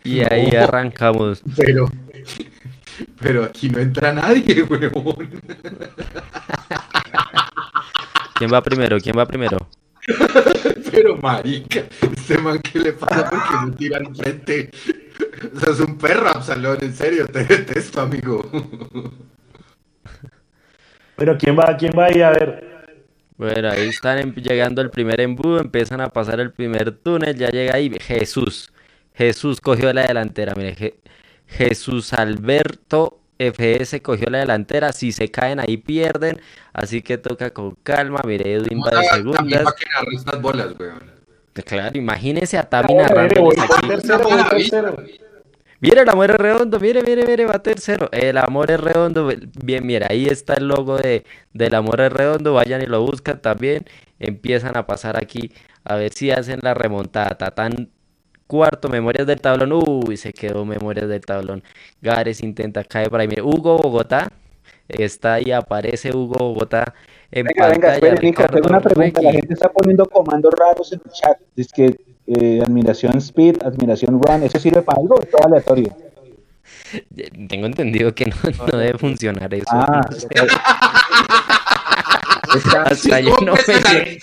Y ahí No. arrancamos. pero, pero aquí no entra nadie, *laughs* huevón. ¿Quién va primero? ¿Quién va primero? Pero marica, este man, ¿qué le pasa? Porque me tira al frente. O sea, es un perro, Absalón, en serio, te detesto, amigo. Pero ¿quién va? ¿Quién va ahí a ver? Bueno, ahí están em- llegando el primer embudo, empiezan a pasar el primer túnel, ya llega ahí Jesús. Jesús cogió la delantera, mire, Je- Jesús Alberto FS cogió la delantera, si se caen ahí pierden, así que toca con calma, mire, Edwin va de segundas. estas bolas, weón. Claro, imagínese a Tami narrando Mire, el amor es redondo, mire, mire, mire, va tercero. El amor es redondo. Bien, mira, ahí está el logo de, del amor es redondo. Vayan y lo buscan también. Empiezan a pasar aquí a ver si hacen la remontada. Tatán cuarto, Memorias del Tablón. Uy, se quedó Memorias del Tablón. Gares intenta caer por ahí. Mire, Hugo Bogotá. Está ahí, aparece Hugo Bogotá en venga, pantalla. Venga, Nico, tengo una pregunta. La gente está poniendo comandos raros en el chat. Es que eh, admiración speed, admiración run, ¿eso sirve para algo o es todo aleatorio? Tengo entendido que no, no debe funcionar eso. Ah, *laughs*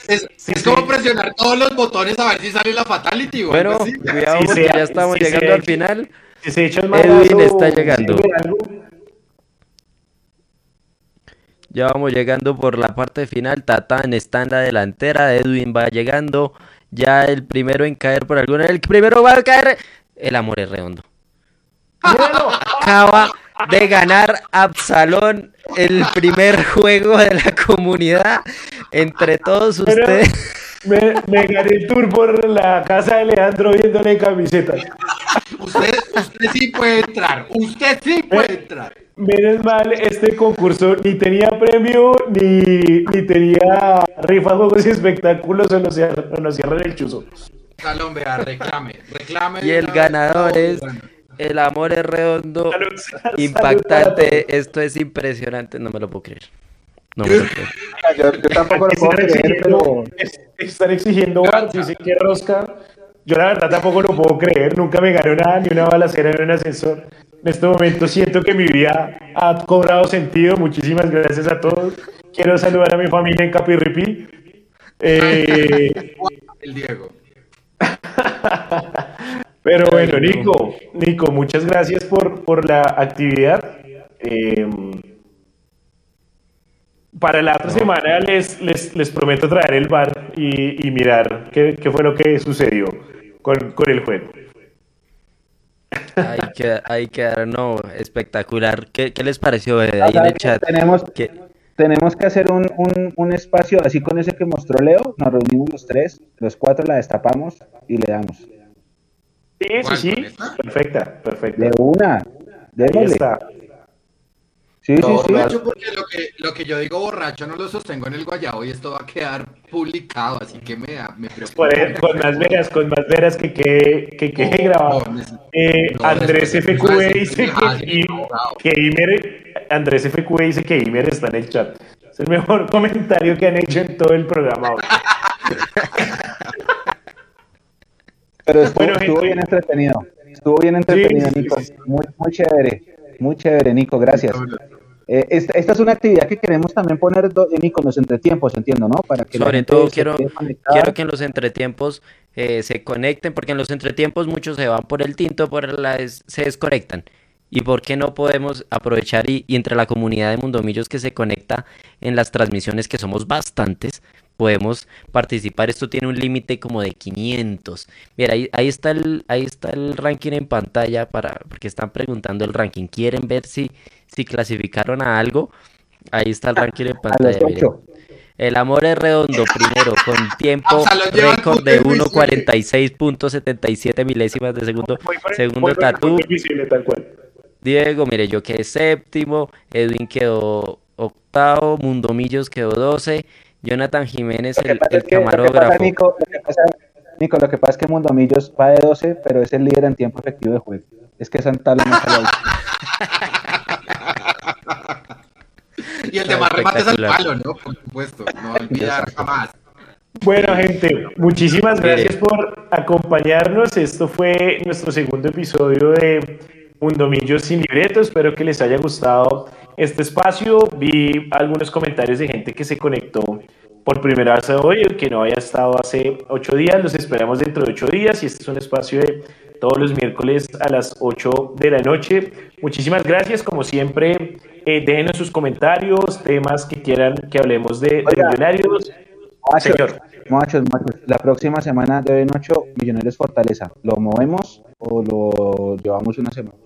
es, es, como presionar todos los botones a ver si sale la fatality. Bueno, cuidado porque ya estamos llegando al final. Se Edwin está llegando. Ya vamos llegando por la parte final. Tatán está en la delantera. Edwin va llegando. Ya el primero en caer por alguna. El primero va a caer. El amor es redondo. Acaba de ganar Absalón el primer juego de la comunidad entre todos ustedes. Me, me, gané el tour por la casa de Leandro viéndole camisetas. Usted, usted sí puede entrar. Usted sí puede entrar. Menos mal, este concurso ni tenía premio, ni, ni tenía rifa, juegos y espectáculos, o nos, nos cierran el chuzo. Salón, vea, reclame, reclame. Y el ganador es El Amor es Redondo, impactante, esto es impresionante, no me lo puedo creer. No me lo puedo creer. *laughs* Yo, yo tampoco lo puedo creer, pero... Están exigiendo dice que rosca. Yo la verdad tampoco lo puedo creer, nunca me ganó nada, ni una balacera en un ascensor. En este momento siento que mi vida ha cobrado sentido. Muchísimas gracias a todos. Quiero saludar a mi familia en Capirripi. Eh... El Diego. *laughs* Pero bueno, Nico, Nico, muchas gracias por, por la actividad. Eh, para la otra semana les, les, les, prometo traer el bar y, y mirar qué, qué, fue lo que sucedió con, con el juego. Ahí queda, ahí no, espectacular. ¿Qué, qué les pareció eh, ahí en el chat? Tenemos que, tenemos que hacer un, un, un, espacio así con ese que mostró Leo. Nos reunimos los tres, los cuatro la destapamos y le damos. Sí, sí, sí. Perfecta, perfecta. De una. Démosle. Sí, sí, sí. porque lo que, lo que yo digo borracho no lo sostengo en el guayabo y esto va a quedar publicado, así que me, me preocupa. con más veras, con más veras que quede que, que grabado. eh, Andrés FQE dice que, que Imer, Andrés FQE dice que Imer está en el chat. Es el mejor *laughs* comentario que han hecho en todo el programa. Pero estuvo, bueno, estuvo bien entretenido. Estuvo bien entretenido, sí, Nico. Sí, muy, muy chévere. Muy chévere, Nico, gracias. Eh, esta, esta, es una actividad que queremos también poner, Nico, en los entretiempos, entiendo, ¿no? Para que Sobre todo quiero, quiero que en los entretiempos eh, se conecten, porque en los entretiempos muchos se van por el tinto, por la, se desconectan. ¿Y por qué no podemos aprovechar y, y, entre la comunidad de Mundomillos que se conecta en las transmisiones, que somos bastantes, podemos participar. Esto tiene un límite como de 500. Mira, ahí, ahí, está el, ahí está el ranking en pantalla para, porque están preguntando el ranking. ¿Quieren ver si, si clasificaron a algo? Ahí está el ranking en pantalla. El amor es redondo primero, con tiempo *laughs* récord de 1.46.77 milésimas de segundo. Segundo Tatú. Diego, mire, yo quedé séptimo. Edwin quedó octavo. Mundomillos quedó 12. Jonathan Jiménez, el, el camarógrafo. Nico, lo que pasa, Nico, lo que pasa es que Mundomillos va de 12, pero es el líder en tiempo efectivo de juego. Es que Santa no *laughs* Y el de más remates al palo, ¿no? Por supuesto, no *laughs* olvidar jamás. Bueno, gente, muchísimas gracias por acompañarnos. Esto fue nuestro segundo episodio de Mundomillos sin libreto. Espero que les haya gustado este espacio. Vi algunos comentarios de gente que se conectó por primera vez hoy, que no haya estado hace ocho días. Los esperamos dentro de ocho días y este es un espacio de todos los miércoles a las ocho de la noche. Muchísimas gracias, como siempre. Eh, déjenos sus comentarios, temas que quieran que hablemos de, de millonarios. Machos, Señor. Machos, machos, la próxima semana de 8 Millonarios Fortaleza. ¿Lo movemos o lo llevamos una semana?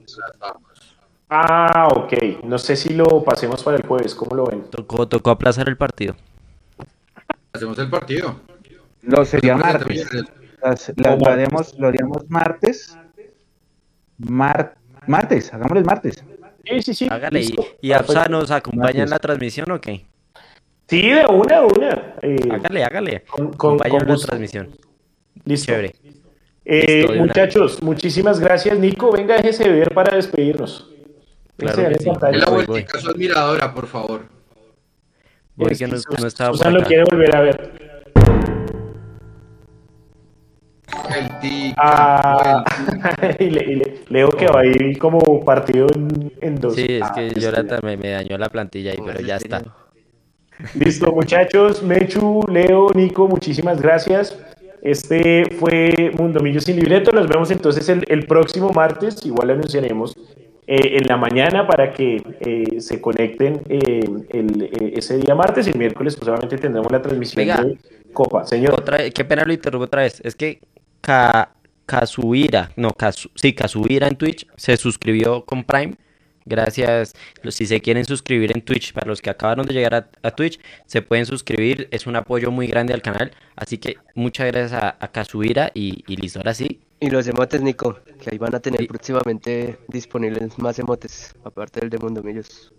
Ah, ok. No sé si lo pasemos para el jueves. ¿Cómo lo ven? Tocó, tocó aplazar el partido. Hacemos el partido. Lo sería martes. Las- lo, haremos, lo haríamos martes. Mar- martes, hagámoslo el martes. Sí, sí, sí. Hágale. ¿Y, listo. y Absa nos acompaña en la transmisión o qué? Sí, de una, de una. Eh, Hágale, hágale. Con- con- la transmisión. listo. Chévere. Eh, Listo, de una. muchachos, muchísimas gracias. Nico, venga, déjese ver para despedirnos. Claro que sí. la vueltica su admiradora, por favor. Voy Es que no, no estaba Susan lo quiere volver a ver. Vueltica, Ah, vueltica. *laughs* y, le, y le- Leo que va a ir como partido en, en dos. Sí, es Ah, que listo, Jonathan me, me dañó la plantilla ahí, pero ya está. Listo, muchachos. Mechu, Leo, Nico, muchísimas gracias. Este fue Mundo Millo sin libreto. Nos vemos entonces el, el próximo martes. Igual lo anunciaremos eh, en la mañana para que eh, se conecten eh, el- eh, ese día martes. El miércoles, pues obviamente tendremos la transmisión Oiga. de Copa. Señor. Otra, qué pena lo interrumpo otra vez. Es que Ka, Kazuhira, no, Kazu, sí, Kazuhira en Twitch se suscribió con Prime. Gracias. Si se quieren suscribir en Twitch, para los que acabaron de llegar a, a Twitch, se pueden suscribir. Es un apoyo muy grande al canal. Así que muchas gracias a, a y, y listo. Ahora sí, Y los emotes, Nico, que ahí van a tener Sí. próximamente disponibles más emotes, aparte del de Mundo Millos.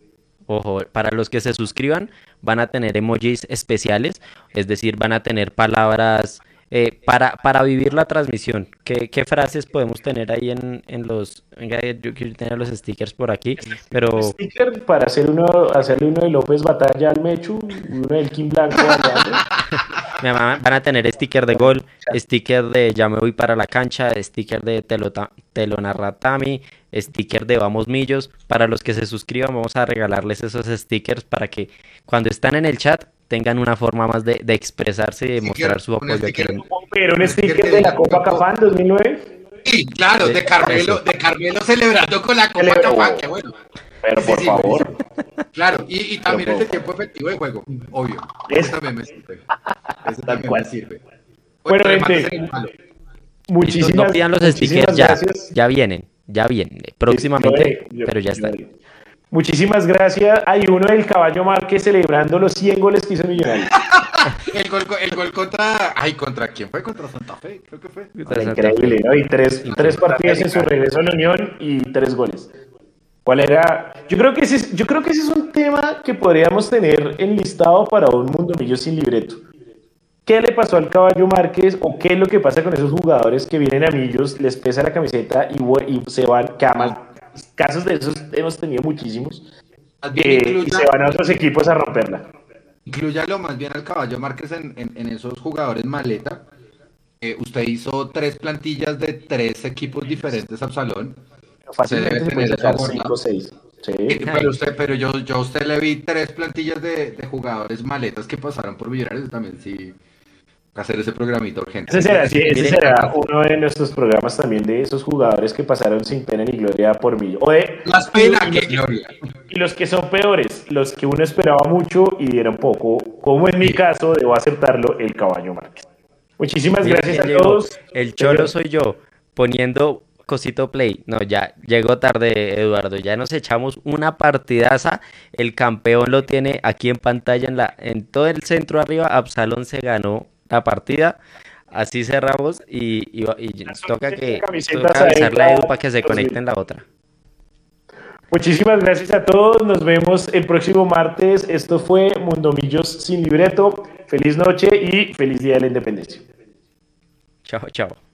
Ojo, para los que se suscriban van a tener emojis especiales, es decir, van a tener palabras eh, para, para vivir la transmisión. ¿Qué, qué frases podemos tener ahí en, en los... Venga, yo quiero tener los stickers por aquí, pero Sticker para hacer uno, hacerle uno de López Batalla al Mechu, uno del Kim Blanco al *laughs* van a tener sticker de gol, sticker de ya me voy para la cancha, sticker de telota- telonarratami, sticker de vamos millos. Para los que se suscriban vamos a regalarles esos stickers para que cuando están en el chat tengan una forma más de, de expresarse y de mostrar su apoyo aquí. sticker. en- Pero un que sticker de la Copa Cafán 2009. Sí, claro, de Carmelo, de Carmelo celebrando con la Copa. Cafán, qué bueno. Pero por sí, favor. Claro, y, y también el de tiempo efectivo de juego, obvio. Es- Eso también me sirve. Eso también me sirve. Bueno, gente. Muchísimas, No pidan los muchísimas stickers ya, gracias. ya vienen, ya vienen, próximamente, yo- pero ya yo está. Muchísimas gracias. Hay uno del Caballo Márquez celebrando los 100 goles que hizo Millonarios. *laughs* El gol, el gol contra. Ay, ¿contra quién fue? Contra Santa Fe, creo que fue. Increíble, ¿no? Y tres, tres partidos en su regreso a la Unión y tres goles. ¿Cuál era? Yo creo, que ese es, yo creo que ese es un tema que podríamos tener enlistado para un Mundo Millo sin libreto. ¿Qué le pasó al Caballo Márquez o qué es lo que pasa con esos jugadores que vienen a Millos, les pesa la camiseta y, y se van? Que además, casos de esos hemos tenido muchísimos. Eh, y incluya- se van a otros equipos a romperla. Incluyalo más bien al caballo Márquez en, en- en esos jugadores maleta. Eh, usted hizo tres plantillas de tres equipos diferentes, Absalón. Fácilmente debe se puede tener sacar esa 5 forma. o 6. Sí. Eh, Pero usted, pero yo, yo a usted le vi tres plantillas de, de jugadores maletas que pasaron por Millonarios también sí hacer ese programita urgente. Ese será, sí, ese será uno de nuestros programas también de esos jugadores que pasaron sin pena ni gloria por mí. O de, Más pena y, que gloria. y los que son peores, los que uno esperaba mucho y dieron poco, como en mi caso, debo aceptarlo, el caballo Márquez. Muchísimas gracias a llegó. todos. El cholo soy yo, poniendo cosito play. No, ya llegó tarde, Eduardo. Ya nos echamos una partidaza. El campeón lo tiene aquí en pantalla, en la, en todo el centro arriba. Absalón se ganó la partida. Así cerramos y, y, toca que toca avisarle a Edu para que se los conecte en la otra. Muchísimas gracias a todos. Nos vemos el próximo martes. Esto fue Mundomillos sin libreto. Feliz noche y feliz día de la independencia. Chao, chao.